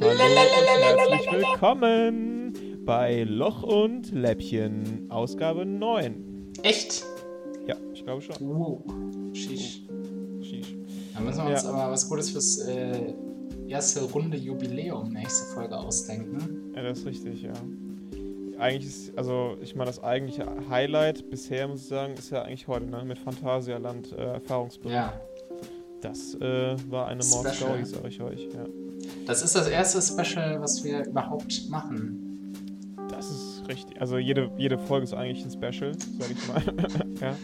Hallo und herzlich willkommen bei Loch und Läppchen, Ausgabe 9. Echt? Ja, ich glaube schon. Uh, Shish. Sheesh. Da müssen wir uns Ja. aber was Gutes fürs äh, erste Runde Jubiläum nächste Folge ausdenken. Ja, das ist richtig, ja. Eigentlich ist, also ich meine, das eigentliche Highlight bisher, muss ich sagen, ist ja eigentlich heute, ne? Mit Phantasialand äh, Erfahrungsbericht. Ja. Das äh, war eine. Story, sag ich euch, ja. Das ist das erste Special, was wir überhaupt machen. Das ist richtig. Also jede, jede Folge ist eigentlich ein Special, sag ich mal. ja,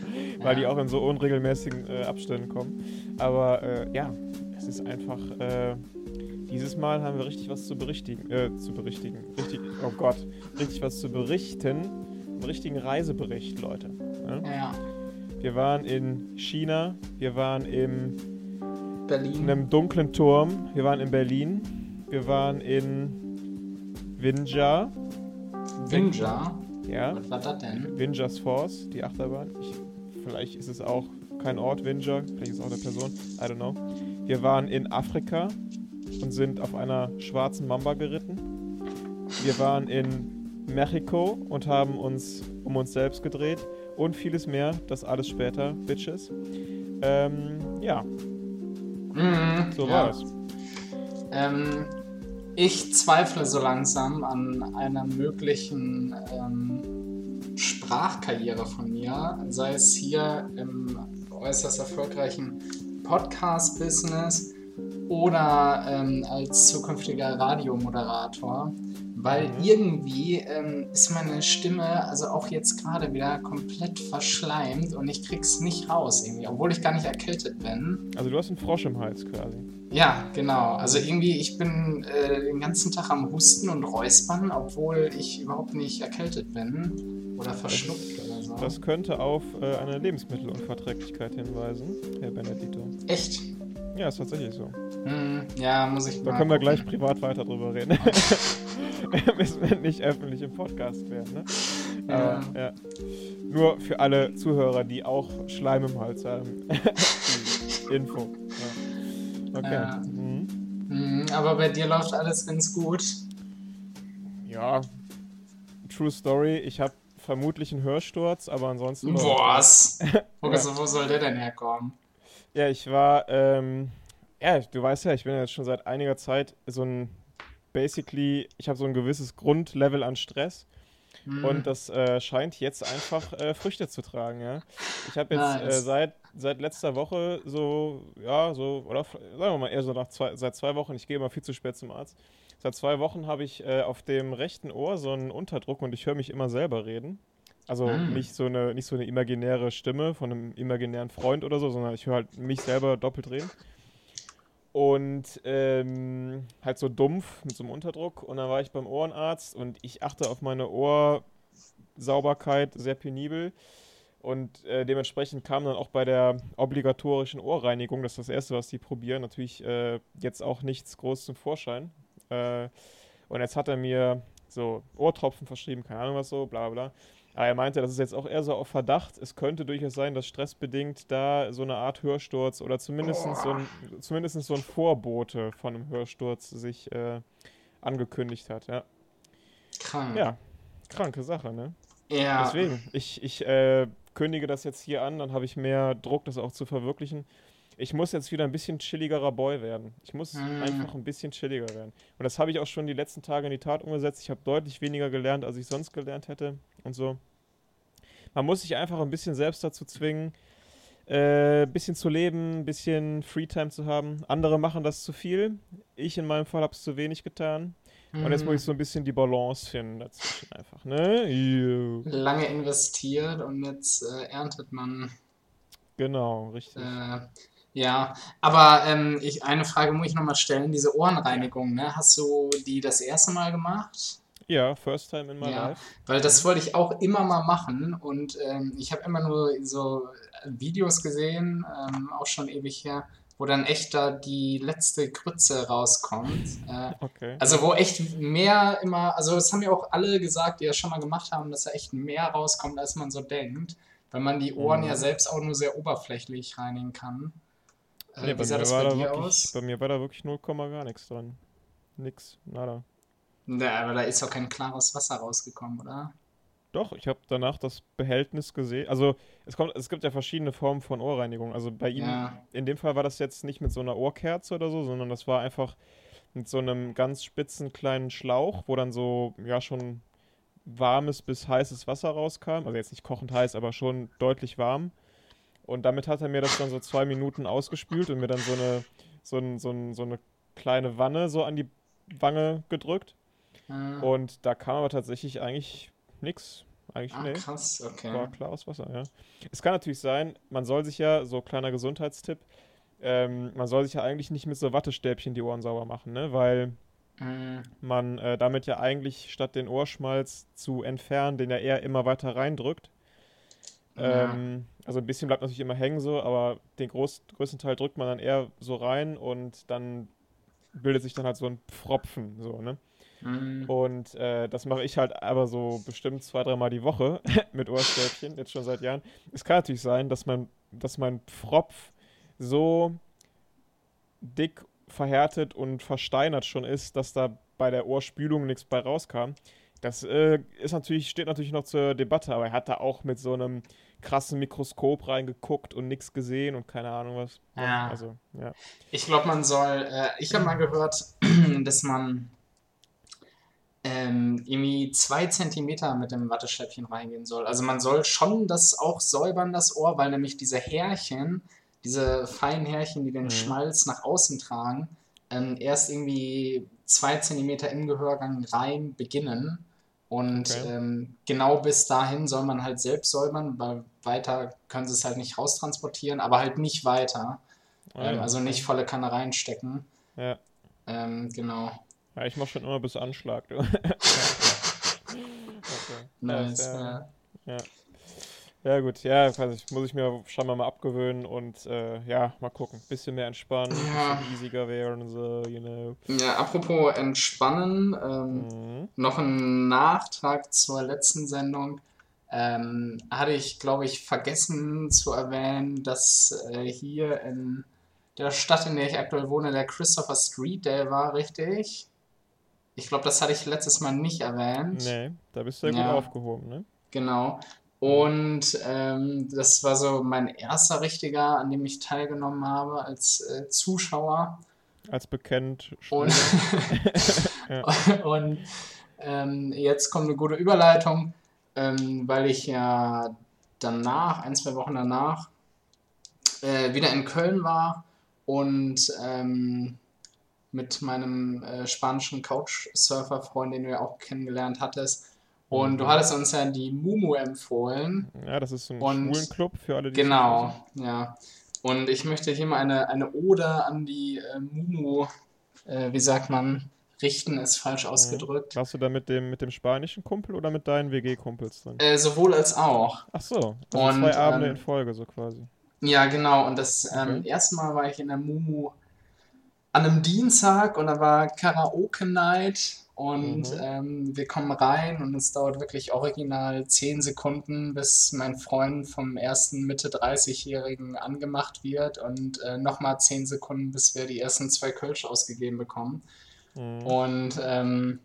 weil die Ja. auch in so unregelmäßigen äh, Abständen kommen. Aber äh, ja, es ist einfach. Äh, dieses Mal haben wir richtig was zu berichtigen. Äh, zu berichtigen. Richtig, oh Gott. Richtig was zu berichten. Einen richtigen Reisebericht, Leute. Ja? Ja. Wir waren in China. Wir waren im, in Berlin. einem dunklen Turm. Wir waren in Berlin. Wir waren in Winja. Winja. Ja. Was war das denn? Winjas Force, die Achterbahn. Ich, vielleicht ist es auch kein Ort Winja, vielleicht ist es auch eine Person. I don't know. Wir waren in Afrika und sind auf einer schwarzen Mamba geritten. Wir waren in Mexiko und haben uns um uns selbst gedreht und vieles mehr. Das alles später, Bitches. Ähm, ja, Mhm, so ja. war es. Ähm, ich zweifle so langsam an einer möglichen ähm, Sprachkarriere von mir, sei es hier im äußerst erfolgreichen Podcast-Business oder ähm, als zukünftiger Radiomoderator, weil Mhm. irgendwie ähm, ist meine Stimme also auch jetzt gerade wieder komplett verschleimt und ich krieg's nicht raus irgendwie, obwohl ich gar nicht erkältet bin. Also du hast einen Frosch im Hals quasi. Ja, genau. Also irgendwie, ich bin äh, den ganzen Tag am Husten und Räuspern, obwohl ich überhaupt nicht erkältet bin oder verschluckt oder so. Das könnte auf äh, eine Lebensmittelunverträglichkeit hinweisen, Herr Benedito. Echt? Ja, ist tatsächlich so. Hm, ja, muss ich Da mal können wir gucken. gleich privat weiter drüber reden. Müssen wir nicht öffentlich im Podcast werden, ne? Ja. Aber, ja. Nur für alle Zuhörer, die auch Schleim im Hals haben. Info. Ja. Okay. Mhm. Hm, aber bei dir läuft alles ganz gut. ja. True Story. Ich habe vermutlich einen Hörsturz, aber ansonsten. Was? Wo, Ja. so, wo soll der denn herkommen? Ja, ich war, ähm, ja, du weißt ja, ich bin jetzt schon seit einiger Zeit so ein, basically, ich habe so ein gewisses Grundlevel an Stress Hm, und das äh, scheint jetzt einfach äh, Früchte zu tragen, ja. Ich habe jetzt äh, Nice. seit, seit letzter Woche so, ja, so, oder sagen wir mal eher so nach zwei, seit zwei Wochen, ich gehe immer viel zu spät zum Arzt, seit zwei Wochen habe ich äh, auf dem rechten Ohr so einen Unterdruck und ich höre mich immer selber reden. Also Mm. nicht so eine nicht so eine imaginäre Stimme von einem imaginären Freund oder so, sondern ich höre halt mich selber doppelt reden. Und ähm, halt so dumpf mit so einem Unterdruck. Und dann war ich beim Ohrenarzt und ich achte auf meine Ohrsauberkeit sehr penibel. Und äh, dementsprechend kam dann auch bei der obligatorischen Ohrreinigung, das ist das Erste, was die probieren, natürlich äh, jetzt auch nichts groß zum Vorschein. Äh, und jetzt hat er mir so Ohrtropfen verschrieben, keine Ahnung was so, bla bla. Aber er meinte, das ist jetzt auch eher so auf Verdacht. Es könnte durchaus sein, dass stressbedingt da so eine Art Hörsturz oder zumindest so ein, zumindest so ein Vorbote von einem Hörsturz sich äh, angekündigt hat. Ja. krank. ja, kranke Sache, ne? Ja. Deswegen, ich, ich äh, kündige das jetzt hier an, dann habe ich mehr Druck, das auch zu verwirklichen. Ich muss jetzt wieder ein bisschen chilligerer Boy werden. Ich muss Mm. einfach ein bisschen chilliger werden. Und das habe ich auch schon die letzten Tage in die Tat umgesetzt. Ich habe deutlich weniger gelernt, als ich sonst gelernt hätte und so. Man muss sich einfach ein bisschen selbst dazu zwingen, äh, ein bisschen zu leben, ein bisschen Freetime zu haben. Andere machen das zu viel. Ich in meinem Fall habe es zu wenig getan. Und jetzt Hm, muss ich so ein bisschen die Balance finden dazwischen einfach, ne? Lange investiert und jetzt äh, erntet man Genau, richtig. Äh, ja, aber ähm, ich, eine Frage muss ich nochmal stellen. Diese Ohrenreinigung, ne? Hast du die das erste Mal gemacht? Ja, first time in my Ja. life. Weil das wollte ich auch immer mal machen und ähm, ich habe immer nur so Videos gesehen, ähm, auch schon ewig her, wo dann echt da die letzte Grütze rauskommt. Äh, Okay. also wo echt mehr immer, also das haben ja auch alle gesagt, die das schon mal gemacht haben, dass da echt mehr rauskommt, als man so denkt, weil man die Ohren Mhm. ja selbst auch nur sehr oberflächlich reinigen kann. Äh, Nee, bei sah mir das war bei wirklich, aus? bei mir war da wirklich 0, gar nichts dran. nix, nada. Ja, aber da ist doch kein klares Wasser rausgekommen, oder? Doch, ich habe danach das Behältnis gesehen. Also es kommt, es gibt ja verschiedene Formen von Ohrreinigung. Also bei ihm, Ja. in dem Fall war das jetzt nicht mit so einer Ohrkerze oder so, sondern das war einfach mit so einem ganz spitzen kleinen Schlauch, wo dann so, ja, schon warmes bis heißes Wasser rauskam. Also jetzt nicht kochend heiß, aber schon deutlich warm. Und damit hat er mir das dann so zwei Minuten ausgespült und mir dann so eine, so, ein, so, ein, so eine kleine Wanne so an die Wange gedrückt. Äh, Und da kam aber tatsächlich eigentlich nichts. Eigentlich, ah, nee. krass, okay. War klares Wasser, ja. Es kann natürlich sein, man soll sich ja, so kleiner Gesundheitstipp, ähm, man soll sich ja eigentlich nicht mit so Wattestäbchen die Ohren sauber machen, ne? Weil Mm, man äh, damit ja eigentlich statt den Ohrschmalz zu entfernen, den ja eher immer weiter reindrückt. Ja. Ähm, also ein bisschen bleibt natürlich immer hängen so, aber den groß, größten Teil drückt man dann eher so rein und dann bildet sich dann halt so ein Pfropfen, so, ne? mm, Und äh, das mache ich halt aber so bestimmt zwei, dreimal die Woche mit Ohrstäbchen, jetzt schon seit Jahren. Es kann natürlich sein, dass mein, dass mein Pfropf so dick verhärtet und versteinert schon ist, dass da bei der Ohrspülung nichts bei rauskam. Das äh, ist natürlich, steht natürlich noch zur Debatte, aber er hat da auch mit so einem krassen Mikroskop reingeguckt und nichts gesehen und keine Ahnung was. Ja. Also, ja. Ich glaube, man soll, äh, ich habe mal gehört, dass man ähm, irgendwie zwei Zentimeter mit dem Wattestäbchen reingehen soll. Also man soll schon das auch säubern, das Ohr, weil nämlich diese Härchen, diese feinen Härchen, die den Mhm. Schmalz nach außen tragen, ähm, erst irgendwie zwei Zentimeter im Gehörgang rein beginnen. Und Okay. ähm, genau bis dahin soll man halt selbst säubern, weil weiter können sie es halt nicht raustransportieren, aber halt nicht weiter. Ah, Ähm, ja, also okay. nicht volle Kanne reinstecken. Ja. Ähm, genau. Ja, ich mach schon immer bis Anschlag. Du. okay. Nice. Ja. ja. Ja, gut. Ja, ich, muss ich mir scheinbar mal abgewöhnen und äh, ja, mal gucken. Bisschen mehr entspannen, Ja. bisschen easiger werden so, you know. ja, apropos entspannen, ähm, Mhm. noch ein Nachtrag zur letzten Sendung. Ähm, hatte ich, glaube ich, vergessen zu erwähnen, dass äh, hier in der Stadt, in der ich aktuell wohne, der Christopher Street Day war, richtig? Ich glaube, das hatte ich letztes Mal nicht erwähnt. Nee, da bist du ja gut Ja. aufgehoben, ne? Genau. Und ähm, das war so mein erster richtiger, an dem ich teilgenommen habe als äh, Zuschauer. Als bekennt Und, Schwuler. und ähm, jetzt kommt eine gute Überleitung, ähm, weil ich ja danach, ein, zwei Wochen danach, äh, wieder in Köln war und ähm, mit meinem äh, spanischen Couchsurfer-Freund, den du ja auch kennengelernt hattest. Und du Mhm. hattest uns ja die Mumu empfohlen. Ja, das ist so ein Und- Schwulenclub für alle, die Genau, ja. Und ich möchte hier mal eine, eine Ode an die äh, Mumu, äh, wie sagt man, richten, ist falsch ausgedrückt. wissen. Warst du da mit dem, mit dem spanischen Kumpel oder mit deinen WG-Kumpels drin? Äh, sowohl als auch. Ach so, also und, zwei Abende ähm, in Folge so quasi. Ja, genau. Und das ähm, Okay. erste Mal war ich in der Mumu an einem Dienstag und da war Karaoke-Night und Mhm. ähm, wir kommen rein und es dauert wirklich original 10 Sekunden, bis mein Freund vom ersten Mitte 30-Jährigen angemacht wird und äh, nochmal 10 Sekunden, bis wir die ersten zwei Kölsch ausgegeben bekommen. Mhm. Und ähm,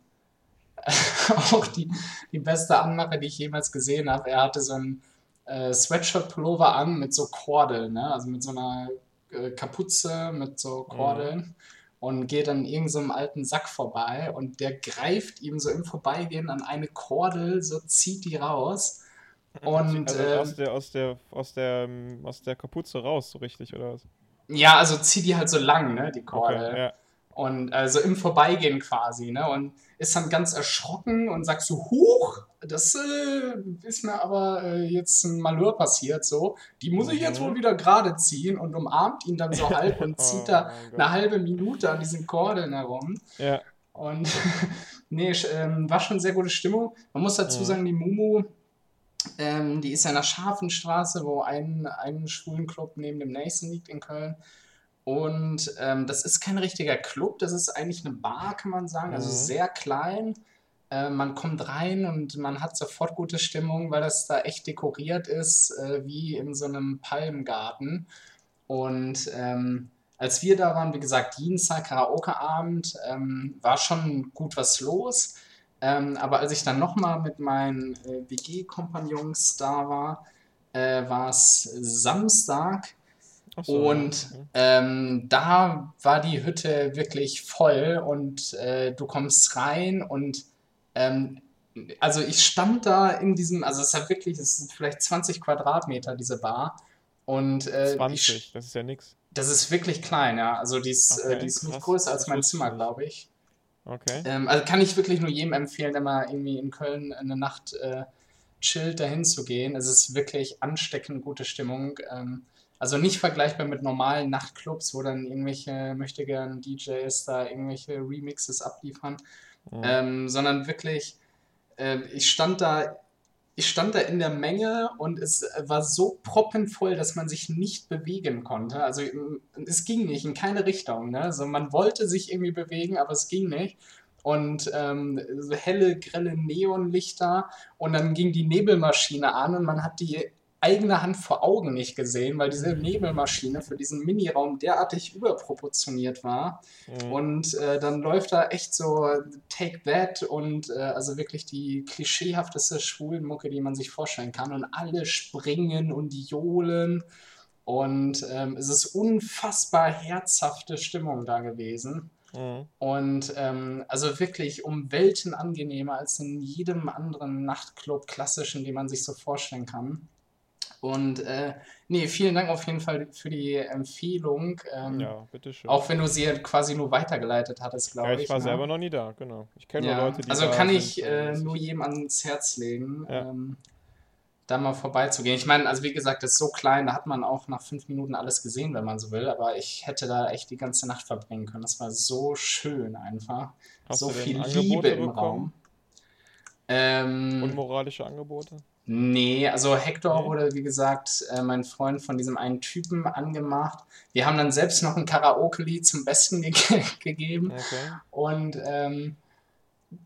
auch die, die beste Anmache, die ich jemals gesehen habe, er hatte so einen äh, Sweatshirt-Pullover an mit so Kordeln, ne? also mit so einer äh, Kapuze mit so Kordeln und geht an irgendeinem alten Sack vorbei und der greift ihm so im Vorbeigehen an eine Kordel, so zieht die raus. Und also ähm, aus der, aus der, aus der, ähm, aus der Kapuze raus, so richtig, oder was? ja, also zieht die halt so lang, ne, die Okay, Kordel. ja. Und also im Vorbeigehen quasi, ne? Und ist dann ganz erschrocken und sagt so, Huch, das äh, ist mir aber äh, jetzt ein Malheur passiert, so. Die muss ich jetzt Mhm. wohl wieder gerade ziehen und umarmt ihn dann so halb und Oh zieht da Gott. eine halbe Minute an diesen Kordeln herum. Ja, Und nee, ähm, war schon sehr gute Stimmung. Man muss dazu Mhm. sagen, die Mumu, ähm, die ist ja in der Scharfenstraße, wo ein, ein Schwulenclub neben dem nächsten liegt in Köln. Und ähm, das ist kein richtiger Club, das ist eigentlich eine Bar, kann man sagen. Also Mhm. sehr klein. Äh, man kommt rein und man hat sofort gute Stimmung, weil das da echt dekoriert ist, äh, wie in so einem Palmgarten. Und ähm, als wir da waren, wie gesagt, Dienstag, Karaoke-Abend, ähm, war schon gut was los. Ähm, aber als ich dann nochmal mit meinen äh, WG-Kompagnons da war, äh, war es Samstag. So, und okay. ähm, da war die Hütte wirklich voll und äh, du kommst rein und ähm, also ich stand da in diesem, also es ist ja wirklich, es sind vielleicht 20 Quadratmeter, diese Bar. Und, äh, 20, ich, das ist ja nichts. Das ist wirklich klein, ja. Also die ist, äh, okay, die ist nicht größer als mein Zimmer, glaube ich. Okay. Ähm, also kann ich wirklich nur jedem empfehlen, der mal irgendwie in Köln eine Nacht äh, chillt, dahin zu gehen. Es ist wirklich ansteckend gute Stimmung. Ähm, also nicht vergleichbar mit normalen Nachtclubs, wo dann irgendwelche möchtegern DJs da irgendwelche Remixes abliefern, mhm. ähm, sondern wirklich, äh, ich stand da ich stand da in der Menge und es war so proppenvoll, dass man sich nicht bewegen konnte. Also es ging nicht in keine Richtung. Ne? Also man wollte sich irgendwie bewegen, aber es ging nicht. Und ähm, so helle, grelle Neonlichter und dann ging die Nebelmaschine an und man hat die eigene Hand vor Augen nicht gesehen, weil diese Nebelmaschine für diesen Miniraum derartig überproportioniert war. Mhm. Und äh, dann läuft da echt so Take That und äh, also wirklich die klischeehafteste Schwulenmucke, die man sich vorstellen kann. Und alle springen und johlen. Und ähm, es ist unfassbar herzhafte Stimmung da gewesen. Mhm. Und ähm, also wirklich um Welten angenehmer als in jedem anderen Nachtclub klassischen, den man sich so vorstellen kann. Und äh, nee, vielen Dank auf jeden Fall für die Empfehlung. Ähm, ja, bitteschön. Auch wenn du sie quasi nur weitergeleitet hattest, glaube ich. Ja, ich war ne? selber noch nie da, genau. Ich kenne ja, nur Leute, die Also kann ich äh, nur jedem ans Herz legen, ja. ähm, da mal vorbeizugehen. Ich meine, also wie gesagt, das ist so klein, da hat man auch nach fünf Minuten alles gesehen, wenn man so will. Aber ich hätte da echt die ganze Nacht verbringen können. Das war so schön einfach. Hast so viel Liebe im Raum. Ähm, Unmoralische Angebote? Nee, also Hector wurde, wie gesagt, äh, mein Freund von diesem einen Typen angemacht. Wir haben dann selbst noch ein Karaoke-Lied zum Besten ge gegeben. Okay. Und, ähm,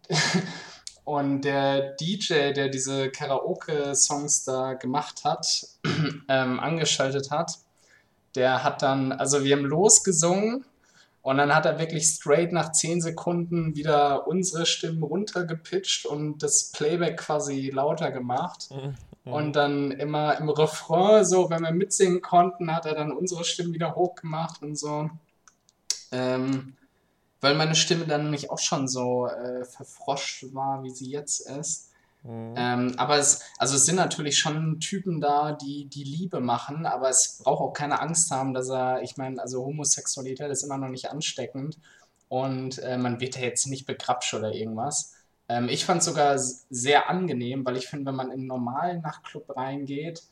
und der DJ, der diese Karaoke-Songs da gemacht hat, ähm, angeschaltet hat, der hat dann, also wir haben losgesungen und dann hat er wirklich straight nach 10 Sekunden wieder unsere Stimmen runtergepitcht und das Playback quasi lauter gemacht. Mhm. Und dann immer im Refrain, so, wenn wir mitsingen konnten, hat er dann unsere Stimmen wieder hochgemacht und so. Ähm, weil meine Stimme dann nämlich auch schon so äh, verfroscht war, wie sie jetzt ist. Mhm. Ähm, aber es, also es sind natürlich schon Typen da, die die Liebe machen, aber es braucht auch keine Angst haben, dass er, ich meine, also Homosexualität ist immer noch nicht ansteckend und äh, man wird ja jetzt nicht begrapscht oder irgendwas. Ähm, ich fand es sogar sehr angenehm, weil ich finde, wenn man in einen normalen Nachtclub reingeht,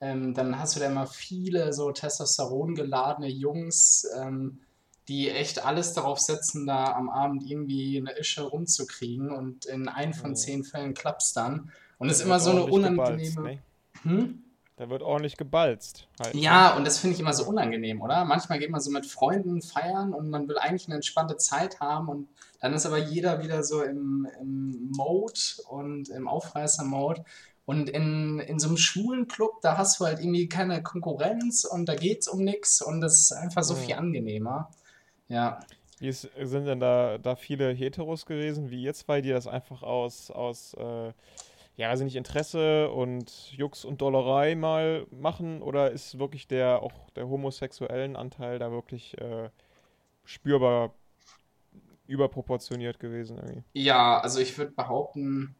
ähm, dann hast du da immer viele so Testosteron geladene Jungs, ähm, die echt alles darauf setzen, da am Abend irgendwie eine Ische rumzukriegen und in ein von zehn Fällen klappt es dann. Und es ist immer so eine unangenehme. Gebalzt, ne? hm? Da wird ordentlich gebalzt. Halt. Ja, und das finde ich immer so unangenehm, oder? Manchmal geht man so mit Freunden feiern und man will eigentlich eine entspannte Zeit haben und dann ist aber jeder wieder so im, im Mode und im Aufreißer-Mode. Und in, in so einem schwulen Club, da hast du halt irgendwie keine Konkurrenz und da geht es um nichts und das ist einfach so viel angenehmer. Ja. Wie ist, sind denn da, da viele Heteros gewesen, wie ihr zwei, die das einfach aus, aus äh, ja, also nicht Interesse und Jux und Dollerei mal machen? Oder ist wirklich der auch der homosexuellen Anteil da wirklich äh, spürbar überproportioniert gewesen? Irgendwie? Ja, also ich würde behaupten,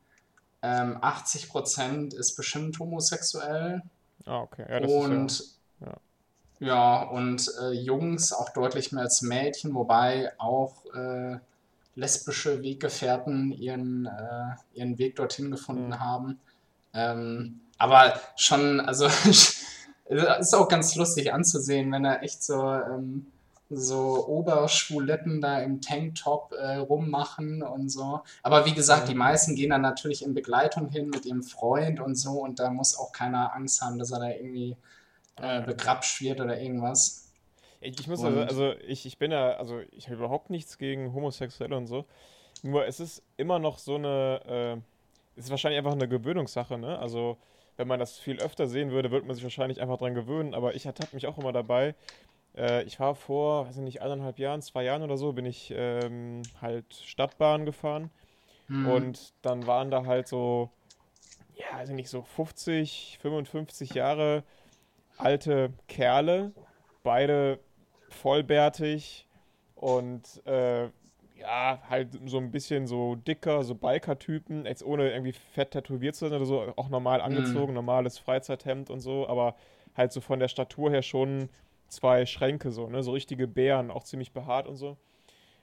ähm, 80% ist bestimmt homosexuell. Ah, okay. Ja, und ist ja, und äh, Jungs auch deutlich mehr als Mädchen, wobei auch äh, lesbische Weggefährten ihren, äh, ihren Weg dorthin gefunden mhm. haben. Ähm, aber schon, also ist auch ganz lustig anzusehen, wenn er echt so, ähm, so Oberschwuletten da im Tanktop äh, rummachen und so. Aber wie gesagt, die meisten gehen dann natürlich in Begleitung hin mit ihrem Freund und so und da muss auch keiner Angst haben, dass er da irgendwie äh, begrapscht wird oder irgendwas. Ich, muss also, also ich, ich bin ja, also ich habe überhaupt nichts gegen Homosexuelle und so. Nur es ist immer noch so eine, äh, es ist wahrscheinlich einfach eine Gewöhnungssache, ne? Also wenn man das viel öfter sehen würde, würde man sich wahrscheinlich einfach dran gewöhnen. Aber ich ertappe mich auch immer dabei, Äh, ich war vor, weiß ich nicht, eineinhalb Jahren, zwei Jahren oder so, bin ich ähm, halt Stadtbahn gefahren. Hm. Und dann waren da halt so, ja, also nicht so 50, 55 Jahre alte Kerle, beide vollbärtig und äh, ja, halt so ein bisschen so dicker, so Biker-Typen, jetzt ohne irgendwie fett tätowiert zu sein oder so, auch normal angezogen, normales Freizeit-Hemd und so, aber halt so von der Statur her schon zwei Schränke so, ne, so richtige Bären, auch ziemlich behaart und so.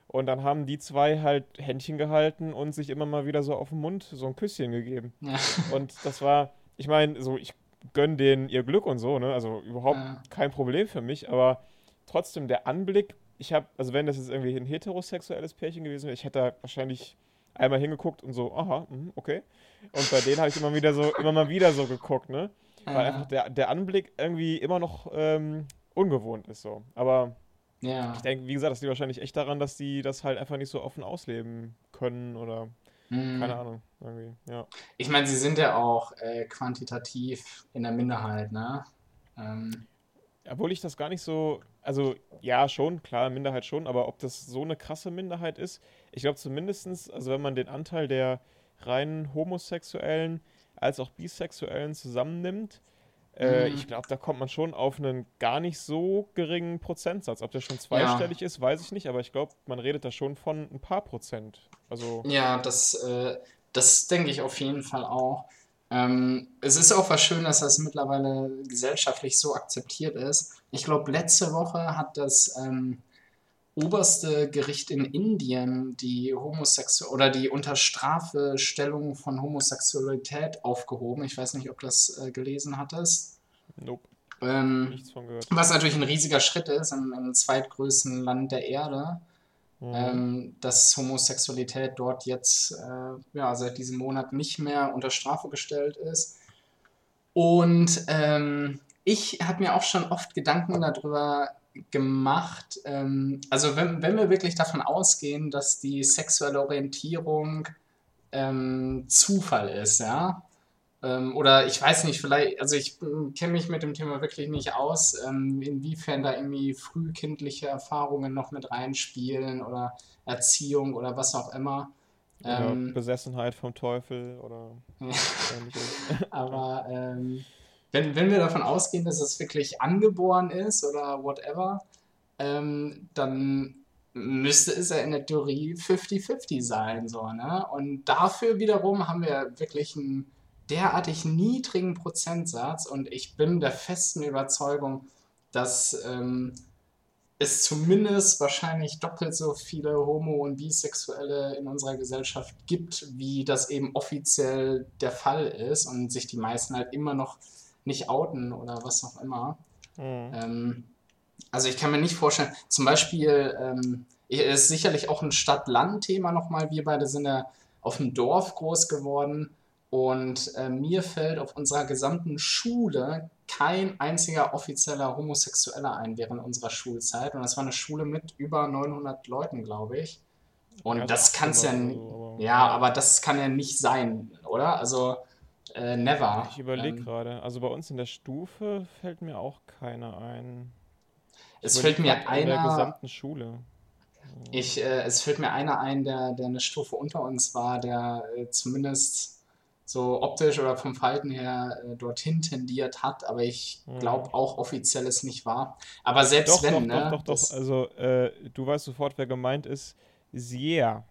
Und dann haben die zwei halt Händchen gehalten und sich immer mal wieder so auf den Mund so ein Küsschen gegeben. Ja. Und das war, ich meine, so, ich gönne denen ihr Glück und so, ne? Also überhaupt Ja. kein Problem für mich, aber trotzdem der Anblick, ich habe, also wenn das jetzt irgendwie ein heterosexuelles Pärchen gewesen wäre, ich hätte da wahrscheinlich einmal hingeguckt und so, aha, mhm, okay. Und bei denen habe ich immer wieder so, immer mal wieder so geguckt, ne? Weil Ja. einfach der, der Anblick irgendwie immer noch ähm, ungewohnt ist so. Aber Ja. ich denke, wie gesagt, das liegt wahrscheinlich echt daran, dass die das halt einfach nicht so offen ausleben können oder Hm. keine Ahnung, ja. Ich meine, sie sind ja auch äh, quantitativ in der Minderheit, ne? Ähm, Obwohl ich das gar nicht so, also ja, schon, klar, Minderheit schon, aber ob das so eine krasse Minderheit ist, ich glaube zumindestens, also wenn man den Anteil der rein Homosexuellen als auch Bisexuellen zusammennimmt, äh, Mhm. ich glaube, da kommt man schon auf einen gar nicht so geringen Prozentsatz. Ob der schon zweistellig ist, weiß ich nicht, aber ich glaube, man redet da schon von ein paar Prozent. Also, Ja, das, äh, das denke ich auf jeden Fall auch. Ähm, es ist auch was Schönes, dass es mittlerweile gesellschaftlich so akzeptiert ist. Ich glaube, letzte Woche hat das ähm, oberste Gericht in Indien die Homosexu oder die Unterstrafestellung von Homosexualität aufgehoben. Ich weiß nicht, ob du das äh, gelesen hattest. nope, Ähm, nichts von gehört. was natürlich ein riesiger Schritt ist im, im zweitgrößten Land der Erde Mhm. ähm, dass Homosexualität dort jetzt äh, ja, seit diesem Monat nicht mehr unter Strafe gestellt ist. Und ähm, ich habe mir auch schon oft Gedanken darüber gemacht, ähm, also wenn, wenn wir wirklich davon ausgehen, dass die sexuelle Orientierung ähm, Zufall ist, ja, oder ich weiß nicht, vielleicht, also ich kenne mich mit dem Thema wirklich nicht aus, ähm, inwiefern da irgendwie frühkindliche Erfahrungen noch mit reinspielen oder Erziehung oder was auch immer. Oder Ähm, Besessenheit vom Teufel oder aber ähm, wenn, wenn wir davon ausgehen, dass es wirklich angeboren ist oder whatever, ähm, dann müsste es ja in der Theorie 50-50 sein, so, ne? Und dafür wiederum haben wir wirklich einen derartig niedrigen Prozentsatz und ich bin der festen Überzeugung, dass ähm, es zumindest wahrscheinlich doppelt so viele Homo- und Bisexuelle in unserer Gesellschaft gibt, wie das eben offiziell der Fall ist und sich die meisten halt immer noch nicht outen oder was auch immer. Mhm. Ähm, also ich kann mir nicht vorstellen, zum Beispiel ähm, ist sicherlich auch ein Stadt-Land-Thema nochmal. Wir beide sind ja auf dem Dorf groß geworden und äh, mir fällt auf unserer gesamten Schule kein einziger offizieller Homosexueller ein während unserer Schulzeit. Und das war eine Schule mit über 900 Leuten, glaube ich. Und Ja, das kann es ja, 800 n- oder so, aber- ja, aber das kann ja nicht sein, oder? Also, äh, never. Ich überlege Ähm, gerade. Also bei uns in der Stufe fällt mir auch keiner ein. Ich Es fällt mir grad In der einer- gesamten Schule. Ich, äh, es fällt mir einer ein, der, der eine Stufe unter uns war, der äh, zumindest so optisch oder vom Verhalten her äh, dorthin tendiert hat, aber ich Mhm. glaube auch offiziell es nicht war. Aber selbst Doch, wenn, doch, ne? doch, doch, doch. Also äh, du weißt sofort, wer gemeint ist. Sierra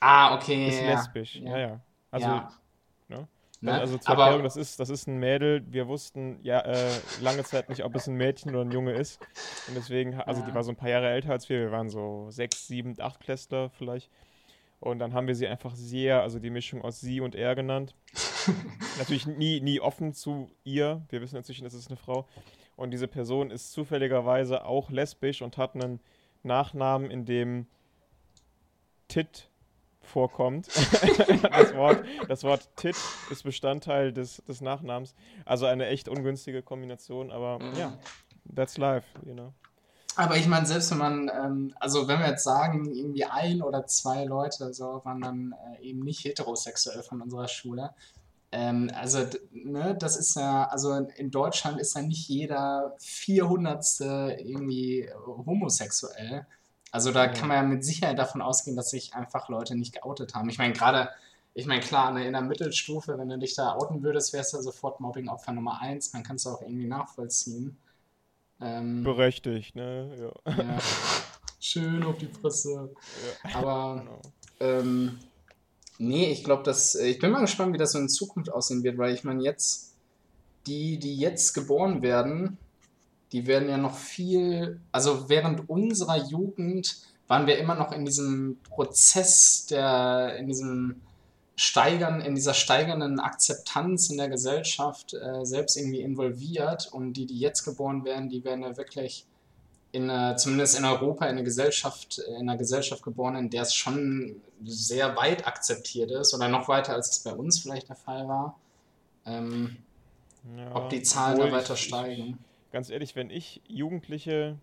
ah, okay. ist ja, lesbisch. Ja, ja. ja. Also, ja. ne? Ne? also zur aber Erklärung, das ist, das ist ein Mädel. Wir wussten ja äh, lange Zeit nicht, ob es ein Mädchen oder ein Junge ist. Und deswegen, also die war so ein paar Jahre älter als wir. Wir waren so sechs, sieben, acht Klässler vielleicht. Und dann haben wir sie einfach Sierra, also die Mischung aus sie und er genannt. natürlich nie, nie offen zu ihr. Wir wissen inzwischen, das ist eine Frau. Und diese Person ist zufälligerweise auch lesbisch und hat einen Nachnamen, in dem Tit vorkommt. das, Wort, das Wort Tit ist Bestandteil des, des Nachnamens. Also eine echt ungünstige Kombination, aber Mhm. ja, that's life, you know. Aber ich meine, selbst wenn man, ähm, also wenn wir jetzt sagen, irgendwie ein oder zwei Leute so waren dann äh, eben nicht heterosexuell von unserer Schule, Ähm, also, ne, das ist ja, also in Deutschland ist ja nicht jeder Vierhundertste irgendwie homosexuell. Also da kann man ja mit Sicherheit davon ausgehen, dass sich einfach Leute nicht geoutet haben. Ich meine, gerade, ich meine, klar, in der Mittelstufe, wenn du dich da outen würdest, wärst du sofort Mobbing-Opfer Nummer eins. Man kann es auch irgendwie nachvollziehen. Ähm, Berechtigt, ne? Ja. ja. Schön auf die Fresse. Ja. Aber genau. ähm, Nee, ich glaube, dass. Äh, ich bin mal gespannt, wie das so in Zukunft aussehen wird, weil ich meine, jetzt, die, die jetzt geboren werden, die werden ja noch viel. Also während unserer Jugend waren wir immer noch in diesem Prozess der, in diesem Steigern, in dieser steigernden Akzeptanz in der Gesellschaft äh, selbst irgendwie involviert und die, die jetzt geboren werden, die werden ja wirklich in, äh, zumindest in Europa in einer Gesellschaft, in einer Gesellschaft geboren, in der es schon sehr weit akzeptiert ist oder noch weiter, als es bei uns vielleicht der Fall war. Ähm, ja, ob die Zahlen da weiter ich, steigen. Ich, ganz ehrlich, wenn ich Jugendliche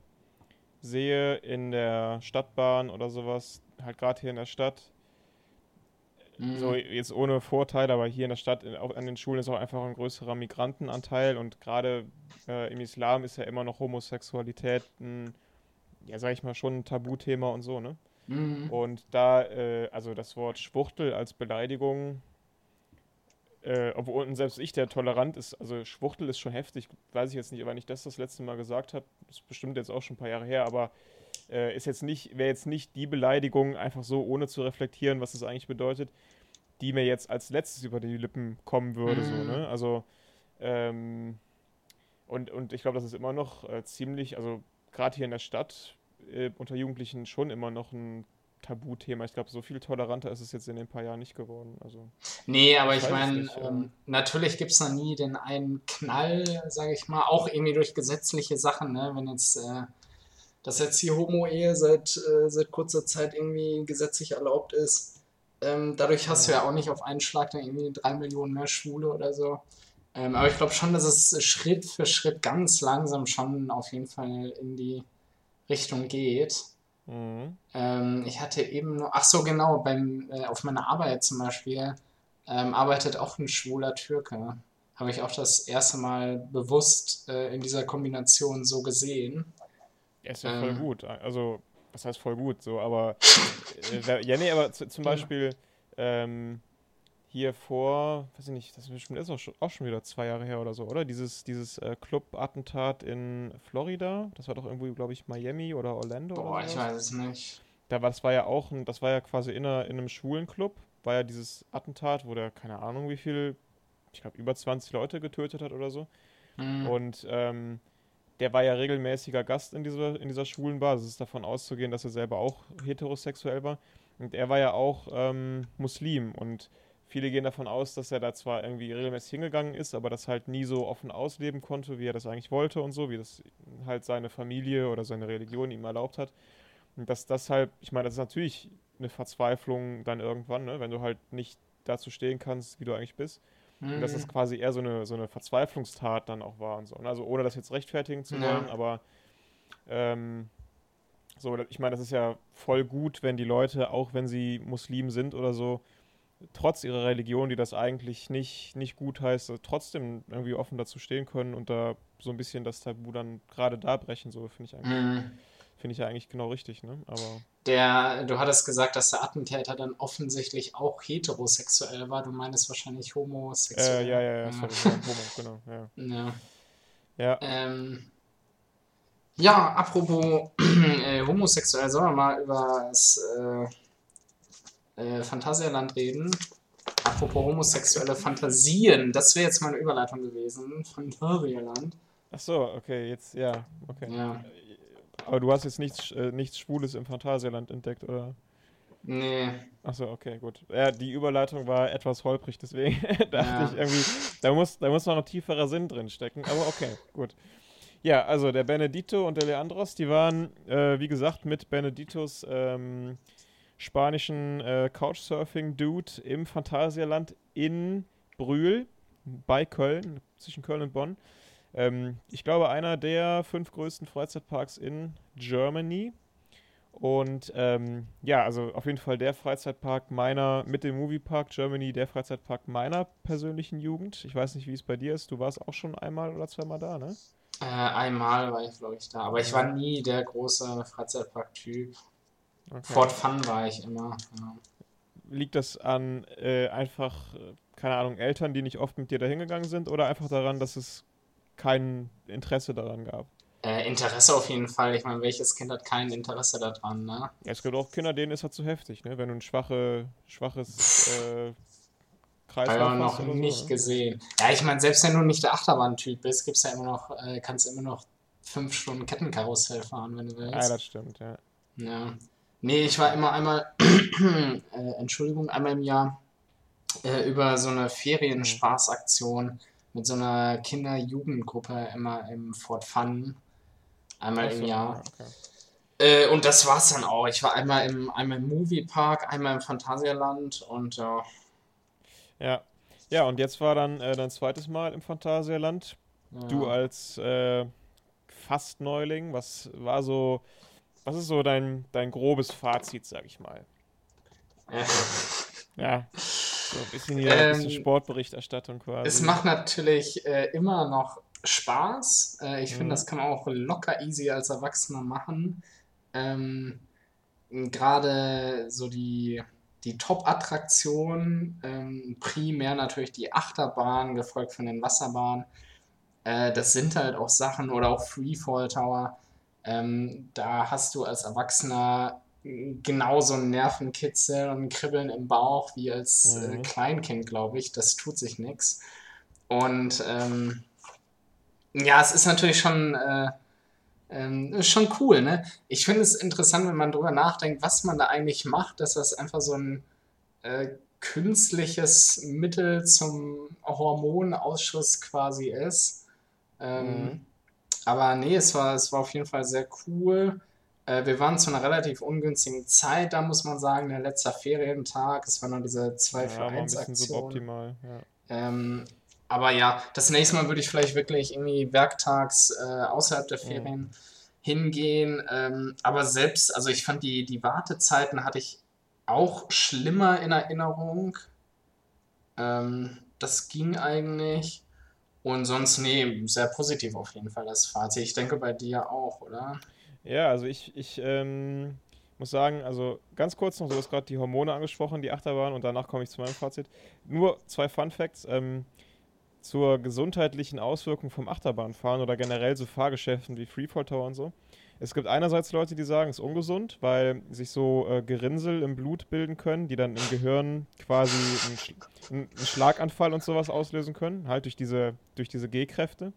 sehe in der Stadtbahn oder sowas, halt gerade hier in der Stadt, mhm. so jetzt ohne Vorteil, aber hier in der Stadt, auch an den Schulen ist auch einfach ein größerer Migrantenanteil und gerade äh, im Islam ist ja immer noch Homosexualität ein, ja sag ich mal, schon ein Tabuthema und so, ne? Mhm. Und da, äh, also das Wort Schwuchtel als Beleidigung, äh, obwohl selbst ich, der tolerant ist, also Schwuchtel ist schon heftig, weiß ich jetzt nicht, wann ich das das letzte Mal gesagt habe, ist bestimmt jetzt auch schon ein paar Jahre her, aber äh, ist jetzt nicht, wäre jetzt nicht die Beleidigung, einfach so ohne zu reflektieren, was das eigentlich bedeutet, die mir jetzt als letztes über die Lippen kommen würde, mhm. so, ne? Also, ähm, und, und ich glaube, das ist immer noch äh, ziemlich, also gerade hier in der Stadt, äh, unter Jugendlichen schon immer noch ein Tabuthema. Ich glaube, so viel toleranter ist es jetzt in den paar Jahren nicht geworden. Also, nee, aber ich, meine, ähm, natürlich gibt es da nie den einen Knall, sage ich mal, auch irgendwie durch gesetzliche Sachen, ne? wenn jetzt, äh, dass jetzt die Homo-Ehe seit, äh, seit kurzer Zeit irgendwie gesetzlich erlaubt ist. Ähm, dadurch hast du ja auch nicht auf einen Schlag dann irgendwie drei Millionen mehr Schwule oder so. Ähm, aber ich glaube schon, dass es Schritt für Schritt ganz langsam schon auf jeden Fall in die Richtung geht. Mhm. Ähm, ich hatte eben nur, ach so genau, beim, äh, auf meiner Arbeit zum Beispiel ähm, arbeitet auch ein schwuler Türke. Habe ich auch das erste Mal bewusst äh, in dieser Kombination so gesehen. Er ist ja ähm, voll gut. Also, was heißt voll gut? So, aber äh, ja, nee, aber zum Beispiel, ähm, hier vor, weiß ich nicht, das ist auch schon, auch schon wieder zwei Jahre her oder so, oder? Dieses, dieses äh, Club-Attentat in Florida, das war doch irgendwie, glaube ich, Miami oder Orlando. Boah, oder ich weiß es nicht. Da war, das war ja auch, ein, das war ja quasi in, einer, in einem Schulenclub, war ja dieses Attentat, wo der, keine Ahnung wie viel, ich glaube über 20 Leute getötet hat oder so. Mhm. Und ähm, der war ja regelmäßiger Gast in dieser, in dieser schwulen Bar. Es ist davon auszugehen, dass er selber auch heterosexuell war. Und er war ja auch ähm, Muslim und Viele gehen davon aus, dass er da zwar irgendwie regelmäßig hingegangen ist, aber das halt nie so offen ausleben konnte, wie er das eigentlich wollte und so, wie das halt seine Familie oder seine Religion ihm erlaubt hat. Und dass das halt, ich meine, das ist natürlich eine Verzweiflung dann irgendwann, ne? wenn du halt nicht dazu stehen kannst, wie du eigentlich bist. Mhm. Und dass das mhm. quasi eher so eine, so eine Verzweiflungstat dann auch war und so. Also ohne das jetzt rechtfertigen zu wollen, ja. aber ähm, so, ich meine, das ist ja voll gut, wenn die Leute, auch wenn sie Muslim sind oder so, trotz ihrer Religion, die das eigentlich nicht, nicht gut heißt, trotzdem irgendwie offen dazu stehen können und da so ein bisschen das Tabu dann gerade da brechen, so finde ich eigentlich. Mm. Finde ich ja eigentlich genau richtig, ne? Aber. Der, du hattest gesagt, dass der Attentäter dann offensichtlich auch heterosexuell war. Du meinst wahrscheinlich homosexuell. Äh, ja, ja, ja, sorry, homo, genau, ja. Ja. Ja. Ähm, ja, apropos äh, homosexuell, sollen wir mal über das äh, äh, Phantasialand reden. Apropos homosexuelle Fantasien, das wäre jetzt meine Überleitung gewesen. Phantasialand. Ach so, okay, jetzt, ja, okay. Ja. Aber du hast jetzt nichts, äh, nichts Schwules im Phantasialand entdeckt, oder? Nee. Achso, okay, gut. Ja, die Überleitung war etwas holprig, deswegen dachte ja. ich irgendwie, da muss, da muss noch ein tieferer Sinn drin stecken. Aber okay, gut. Ja, also der Benedito und der Leandros, die waren, äh, wie gesagt, mit Beneditos ähm, spanischen äh, Couchsurfing-Dude im Phantasialand in Brühl bei Köln, zwischen Köln und Bonn. Ähm, ich glaube, einer der fünf größten Freizeitparks in Germany. Und ähm, ja, also auf jeden Fall der Freizeitpark meiner, mit dem Moviepark Germany, der Freizeitpark meiner persönlichen Jugend. Ich weiß nicht, wie es bei dir ist. Du warst auch schon einmal oder zweimal da, ne? Äh, einmal war ich, glaube ich, da. Aber ich war nie der große Freizeitpark-Typ. Okay. Fort Fun war ich immer. Ja. Liegt das an äh, einfach, keine Ahnung, Eltern, die nicht oft mit dir da hingegangen sind oder einfach daran, dass es kein Interesse daran gab? Äh, Interesse auf jeden Fall. Ich meine, welches Kind hat kein Interesse daran, ne? Ja, es gibt auch Kinder, denen ist das zu heftig, ne? Wenn du ein schwache, schwaches äh, Kreislauf hast. noch nicht so, ne? gesehen. Ja, ich meine, selbst wenn du nicht der Achterbahn-Typ bist, gibt's ja immer noch, äh, kannst du immer noch fünf Stunden Kettenkarussell fahren, wenn du willst. Ja, das stimmt, ja. Ja. Nee, ich war immer einmal, äh, Entschuldigung, einmal im Jahr äh, über so eine Ferienspaßaktion mit so einer Kinder-Jugendgruppe immer im Fort Fun Einmal im Jahr. Okay. Äh, und das war's dann auch. Ich war einmal im, einmal im Moviepark, einmal im Phantasialand und ja. Ja. Ja, und jetzt war dann äh, dein zweites Mal im Phantasialand. Ja. Du als äh, fast Neuling, was war so, was ist so dein, dein grobes Fazit, sag ich mal? ja. So ein bisschen hier ähm, ein bisschen Sportberichterstattung quasi. Es macht natürlich äh, immer noch Spaß. Äh, ich mhm. finde, das kann man auch locker easy als Erwachsener machen. Ähm, Gerade so die, die Top-Attraktion, ähm, primär natürlich die Achterbahn, gefolgt von den Wasserbahnen. Äh, das sind halt auch Sachen oder auch Freefall Tower. Ähm, da hast du als Erwachsener genauso ein Nervenkitzel und ein Kribbeln im Bauch wie als äh, mhm. äh, Kleinkind, glaube ich. Das tut sich nichts. Und ähm, ja, es ist natürlich schon, äh, äh, schon cool, ne? Ich finde es interessant, wenn man drüber nachdenkt, was man da eigentlich macht, dass das einfach so ein äh, künstliches Mittel zum Hormonausschuss quasi ist. Ähm, mhm. Aber nee, es war, es war auf jeden Fall sehr cool. Äh, wir waren zu einer relativ ungünstigen Zeit, da muss man sagen, der letzte Ferientag. Es war noch diese 2 für 1 Aktion. Ja. Ähm, aber ja, das nächste Mal würde ich vielleicht wirklich irgendwie werktags äh, außerhalb der Ferien mhm. hingehen. Ähm, aber selbst, also ich fand die, die Wartezeiten hatte ich auch schlimmer in Erinnerung. Ähm, das ging eigentlich. Und sonst, nee, sehr positiv auf jeden Fall das Fazit. Ich denke bei dir auch, oder? Ja, also ich, ich ähm, muss sagen, also ganz kurz noch, du hast gerade die Hormone angesprochen, die Achterbahn, und danach komme ich zu meinem Fazit. Nur zwei Fun Facts. Ähm, zur gesundheitlichen Auswirkung vom Achterbahnfahren oder generell so Fahrgeschäften wie Freefall Tower und so. Es gibt einerseits Leute, die sagen, es ist ungesund, weil sich so äh, Gerinnsel im Blut bilden können, die dann im Gehirn quasi einen, Sch einen Schlaganfall und sowas auslösen können, halt durch diese, durch diese G-Kräfte.